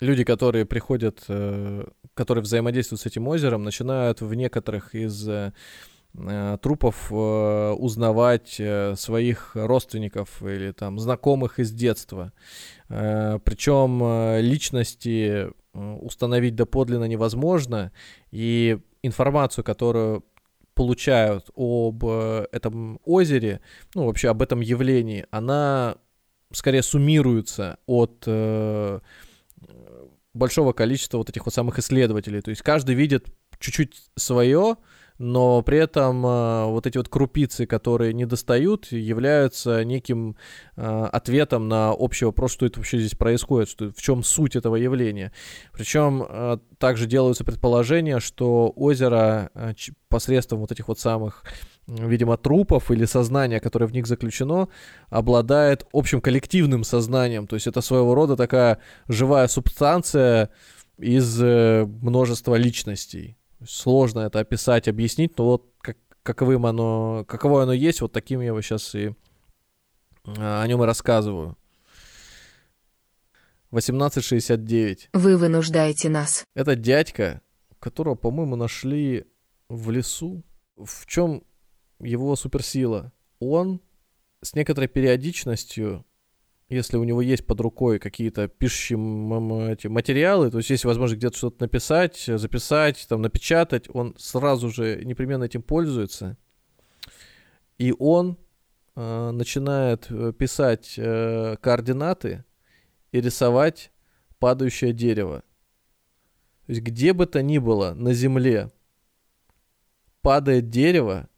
Люди, которые приходят, э, которые взаимодействуют с этим озером, начинают в некоторых из э, трупов э, узнавать э, своих родственников или там знакомых из детства. Причем личности установить доподлинно невозможно, и информацию, которую получают об этом озере, ну вообще об этом явлении, она скорее суммируется от большого количества вот этих вот самых исследователей. То есть каждый видит чуть-чуть свое, но при этом э, вот эти вот крупицы, которые не достают, являются неким э, ответом на общий вопрос, что это вообще здесь происходит, что, в чем суть этого явления. Причем э, также делаются предположения, что озеро посредством вот этих вот самых видимо, трупов или сознания, которое в них заключено, обладает общим коллективным сознанием. То есть это своего рода такая живая субстанция из множества личностей. Сложно это описать, объяснить, но вот как, каковым оно, каково оно есть, вот таким я его сейчас и а, о нем и рассказываю. 1869. Вы вынуждаете нас. Это дядька, которого, по-моему, нашли в лесу. В чем его суперсила? Он с некоторой периодичностью если у него есть под рукой какие-то пишущие эти материалы, то есть есть возможность где-то что-то написать, записать, там, напечатать, он сразу же непременно этим пользуется. И он э, начинает э, писать э, координаты и рисовать падающее дерево. То есть где бы то ни было на Земле падает дерево,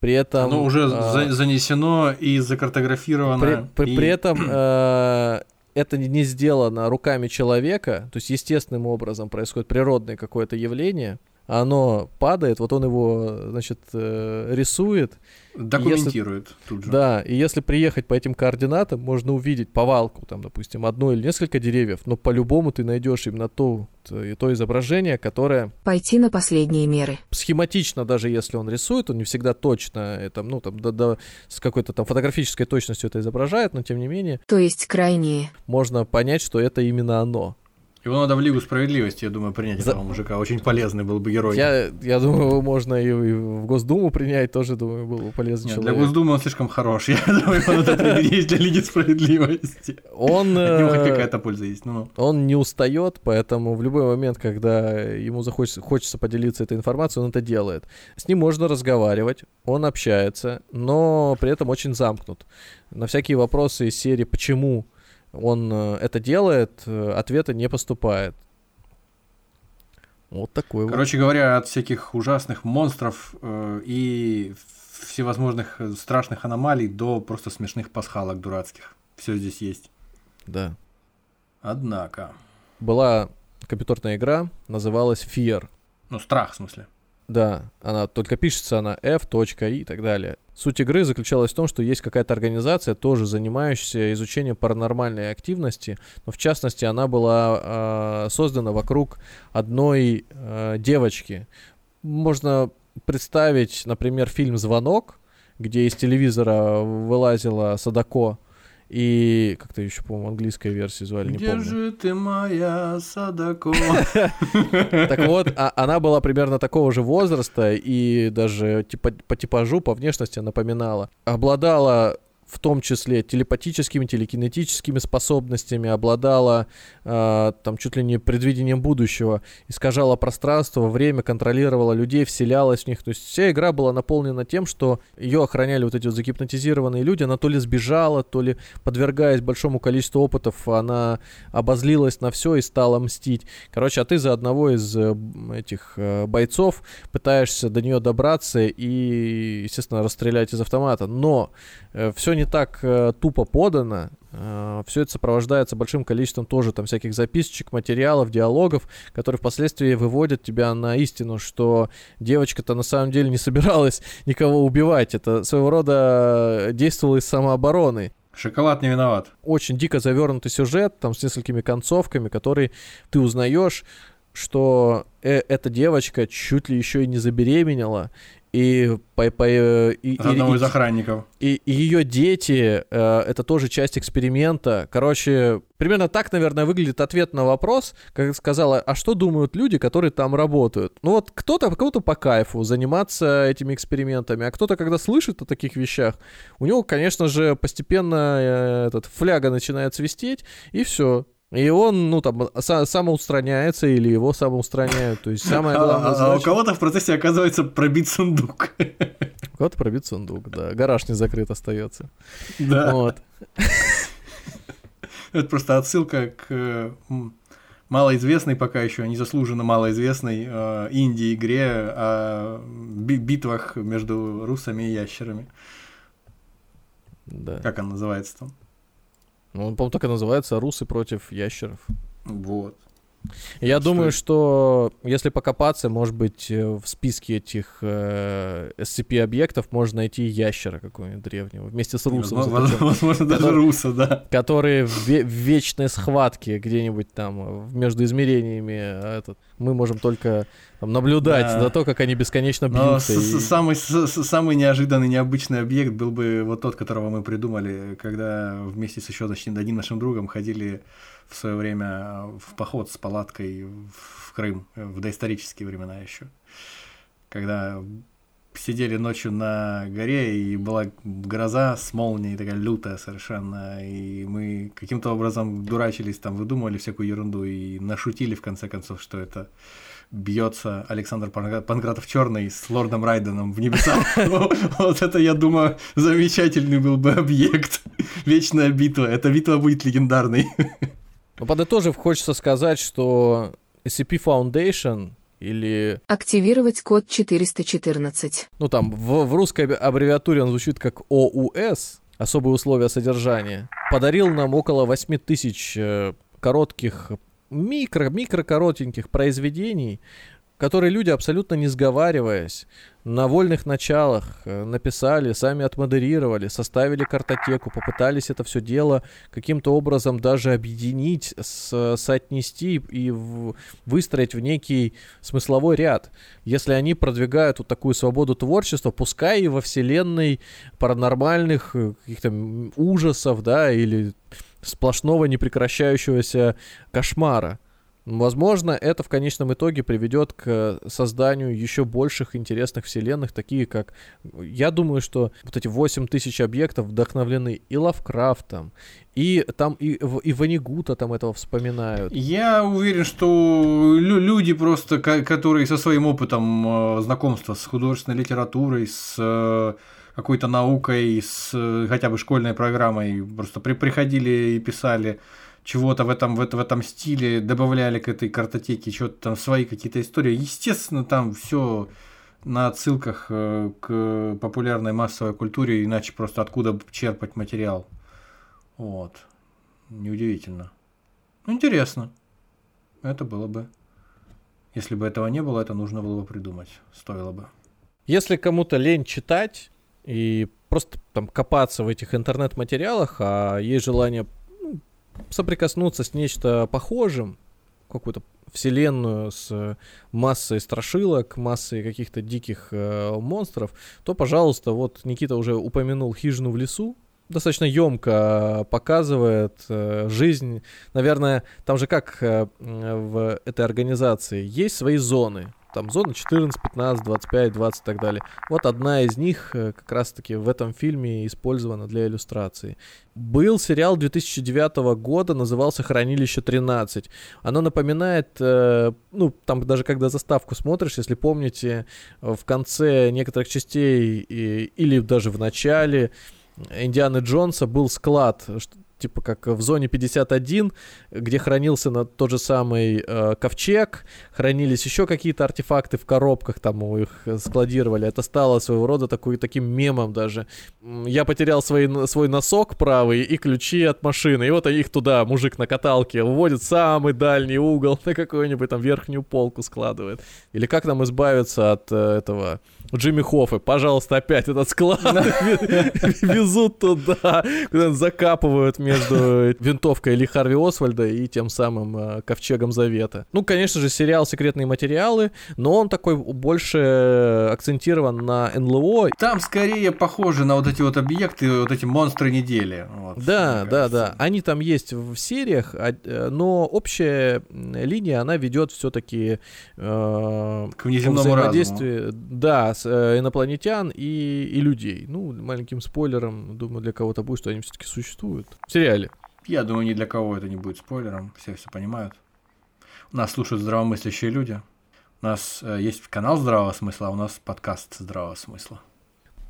при этом... Оно уже э, занесено и закартографировано. При, при, и... при этом э, это не сделано руками человека, то есть естественным образом происходит природное какое-то явление, оно падает, вот он его, значит, э, рисует. Документирует если, тут же. Да, и если приехать по этим координатам, можно увидеть повалку, там, допустим, одно или несколько деревьев, но по-любому ты найдешь именно то, то, то изображение, которое... Пойти на последние меры. Схематично, даже если он рисует, он не всегда точно, это, ну, там, да, да, с какой-то там фотографической точностью это изображает, но тем не менее... То есть крайние. Можно понять, что это именно оно. Его надо в Лигу справедливости, я думаю, принять За... этого мужика. Очень полезный был бы герой. Я, я думаю, его можно и, в Госдуму принять, тоже, думаю, был бы полезный Нет, человек. Для Госдумы он слишком хорош. Я думаю, его надо принять для Лиги справедливости. Он... От него хоть какая-то польза есть. Ну, ну. Он не устает, поэтому в любой момент, когда ему захочется хочется поделиться этой информацией, он это делает. С ним можно разговаривать, он общается, но при этом очень замкнут. На всякие вопросы из серии «Почему?» Он э, это делает, э, ответа не поступает. Вот такой Короче вот. говоря, от всяких ужасных монстров э, и всевозможных страшных аномалий до просто смешных пасхалок дурацких. Все здесь есть. Да. Однако. Была компьютерная игра, называлась Fear. Ну, страх, в смысле. Да, она только пишется она F, и так далее. Суть игры заключалась в том, что есть какая-то организация, тоже занимающаяся изучением паранормальной активности, но в частности она была э, создана вокруг одной э, девочки. Можно представить, например, фильм «Звонок», где из телевизора вылазила Садако, и как-то еще, по-моему, английская версия звали, не Где помню. же ты моя Садако? Так вот, а, она была примерно такого же возраста и даже типа, по типажу, по внешности напоминала. Обладала в том числе телепатическими, телекинетическими способностями, обладала э, там чуть ли не предвидением будущего, искажала пространство, время, контролировала людей, вселялась в них. То есть вся игра была наполнена тем, что ее охраняли вот эти вот загипнотизированные люди, она то ли сбежала, то ли подвергаясь большому количеству опытов, она обозлилась на все и стала мстить. Короче, а ты за одного из э, этих э, бойцов пытаешься до нее добраться и, естественно, расстрелять из автомата. Но э, все не так э, тупо подано. Э, все это сопровождается большим количеством тоже там всяких записочек, материалов, диалогов, которые впоследствии выводят тебя на истину, что девочка-то на самом деле не собиралась никого убивать. Это своего рода действовало из самообороны. Шоколад не виноват. Очень дико завернутый сюжет, там с несколькими концовками, которые ты узнаешь, что э, эта девочка чуть ли еще и не забеременела, и по, по и, и, одного из охранников. И, и ее дети э, это тоже часть эксперимента. Короче, примерно так, наверное, выглядит ответ на вопрос, как сказала, а что думают люди, которые там работают? Ну вот кто-то кому-то по кайфу заниматься этими экспериментами, а кто-то, когда слышит о таких вещах, у него, конечно же, постепенно э, этот фляга начинает свистеть, и все. И он, ну, там, самоустраняется или его самоустраняют. То есть самое главное... А, а у кого-то в процессе оказывается пробит сундук. У кого-то пробит сундук, да. Гараж не закрыт остается. Да. Вот. Это просто отсылка к малоизвестной пока еще, незаслуженно малоизвестной э, инди-игре о би- битвах между русами и ящерами. Да. Как она называется там? Ну, он, по-моему, так и называется «Русы против ящеров». Вот. Я Что думаю, что если покопаться, может быть, э, в списке этих э, SCP-объектов можно найти ящера какого-нибудь древнего вместе с русом, Возможно, заточенным, возможно, даже Который- руса, да. которые в, ве- в вечной схватке где-нибудь там э, между измерениями э, этот, мы можем только там, наблюдать Да. за то, как они бесконечно Но бьются. с- и- самый, самый неожиданный, необычный объект был бы вот тот, которого мы придумали, когда вместе с еще одним нашим другом ходили в свое время в поход с палаткой в Крым, э, в доисторические времена еще. Когда сидели ночью на горе, и была гроза с молнией, такая лютая совершенно, и мы каким-то образом дурачились, там выдумывали всякую ерунду и нашутили в конце концов, что это бьется Александр Панкратов Черный с лордом Райденом в небесах. Вот это, я думаю, замечательный был бы объект. Вечная битва. Эта битва будет легендарной. Но подытожив, хочется сказать, что SCP Foundation или, Активировать код 414. ну там, в, в русской аб- аббревиатуре он звучит как ОУС, особые условия содержания, подарил нам около 8 тысяч э, коротких, микро, микро коротеньких произведений, которые люди, абсолютно не сговариваясь, на вольных началах э, написали, сами отмодерировали, составили картотеку, попытались это все дело каким-то образом даже объединить, с- соотнести и в- выстроить в некий смысловой ряд. Если они продвигают вот такую свободу творчества, пускай и во вселенной паранормальных э, каких-то ужасов, да, или сплошного непрекращающегося кошмара. Возможно, это в конечном итоге приведет к созданию еще больших интересных вселенных, такие как... Я думаю, что вот эти 8 тысяч объектов вдохновлены и Лавкрафтом, и там и, и Ванигута там этого вспоминают. Я уверен, что лю- люди просто, ко- которые со своим опытом э, знакомства с художественной литературой, с э, какой-то наукой, с э, хотя бы школьной программой, просто при- приходили и писали чего-то в этом, в, это- в этом стиле, добавляли к этой картотеке что-то там свои какие-то истории. Естественно, там все на отсылках э, к популярной массовой культуре, иначе просто откуда черпать материал. Вот. Неудивительно. Интересно. Это было бы. Если бы этого не было, это нужно было бы придумать. Стоило бы. Если кому-то лень читать и просто там копаться в этих интернет-материалах, а есть желание соприкоснуться с нечто похожим, какую-то вселенную с массой страшилок, массой каких-то диких э, монстров, то, пожалуйста, вот Никита уже упомянул хижину в лесу, достаточно емко показывает э, жизнь. Наверное, там же как э, в этой организации есть свои зоны. Там зона 14, 15, 25, 20 и так далее. Вот одна из них э, как раз-таки в этом фильме использована для иллюстрации. Был сериал 2009 года, назывался «Хранилище 13». Оно напоминает, э, ну, там даже когда заставку смотришь, если помните, э, в конце некоторых частей или даже в начале Индианы Джонса был склад, типа как в зоне 51, где хранился на тот же самый э, ковчег, хранились еще какие-то артефакты в коробках, там их складировали. Это стало своего рода такой, таким мемом даже. Я потерял свой, свой носок правый и ключи от машины. И вот их туда мужик на каталке уводит в самый дальний угол, на какую-нибудь там верхнюю полку складывает. Или как нам избавиться от э, этого Джимми Хоффа? Пожалуйста, опять этот склад везут туда, куда закапывают между винтовкой или Харви Освальда и тем самым э, ковчегом Завета. Ну, конечно же, сериал «Секретные материалы», но он такой больше акцентирован на НЛО. Там скорее похоже на вот эти вот объекты, вот эти монстры недели. Вот, Да, да, да. Они там есть в сериях, а, э, но общая линия, она ведет все-таки К внеземному разуму. да, с э, инопланетян и, и людей. Ну, маленьким спойлером, думаю, для кого-то будет, что они все-таки существуют. В сериале. Я думаю, ни для кого это не будет спойлером. Все все понимают. У нас слушают здравомыслящие люди. У нас э, есть канал здравого смысла, а у нас подкаст здравого смысла.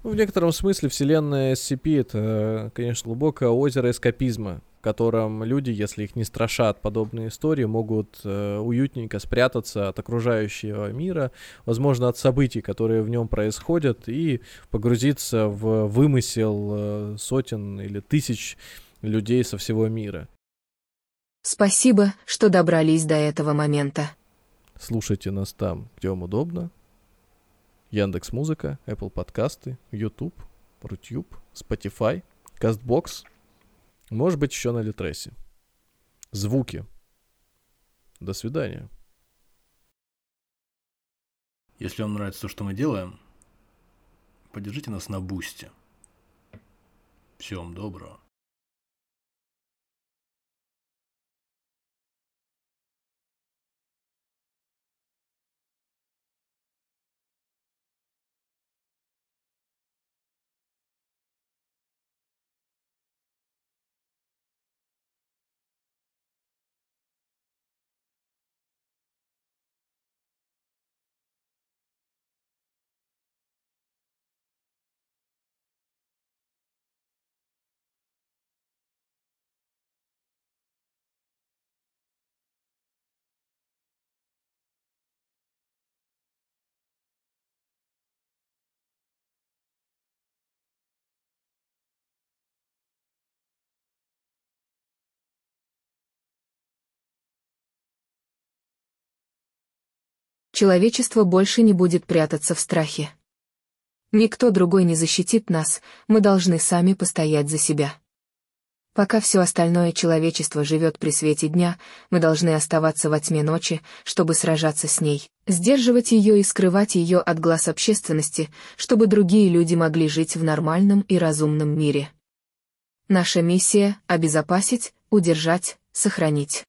Ну, в некотором смысле вселенная SCP — это, конечно, глубокое озеро эскапизма. В котором люди, если их не страшат подобные истории, могут э, уютненько спрятаться от окружающего мира, возможно, от событий, которые в нем происходят, и погрузиться в вымысел э, сотен или тысяч людей со всего мира. Спасибо, что добрались до этого момента. Слушайте нас там, где вам удобно. Яндекс Музыка, Apple подкасты, YouTube, Рутюб, Spotify, Castbox. Может быть, еще на Литресе. Звуки. До свидания. Если вам нравится то, что мы делаем, поддержите нас на бусте. Всем доброго. Человечество больше не будет прятаться в страхе. Никто другой не защитит нас, мы должны сами постоять за себя. Пока все остальное человечество живет при свете дня, мы должны оставаться во тьме ночи, чтобы сражаться с ней, сдерживать ее и скрывать ее от глаз общественности, чтобы другие люди могли жить в нормальном и разумном мире. Наша миссия — обезопасить, удержать, сохранить.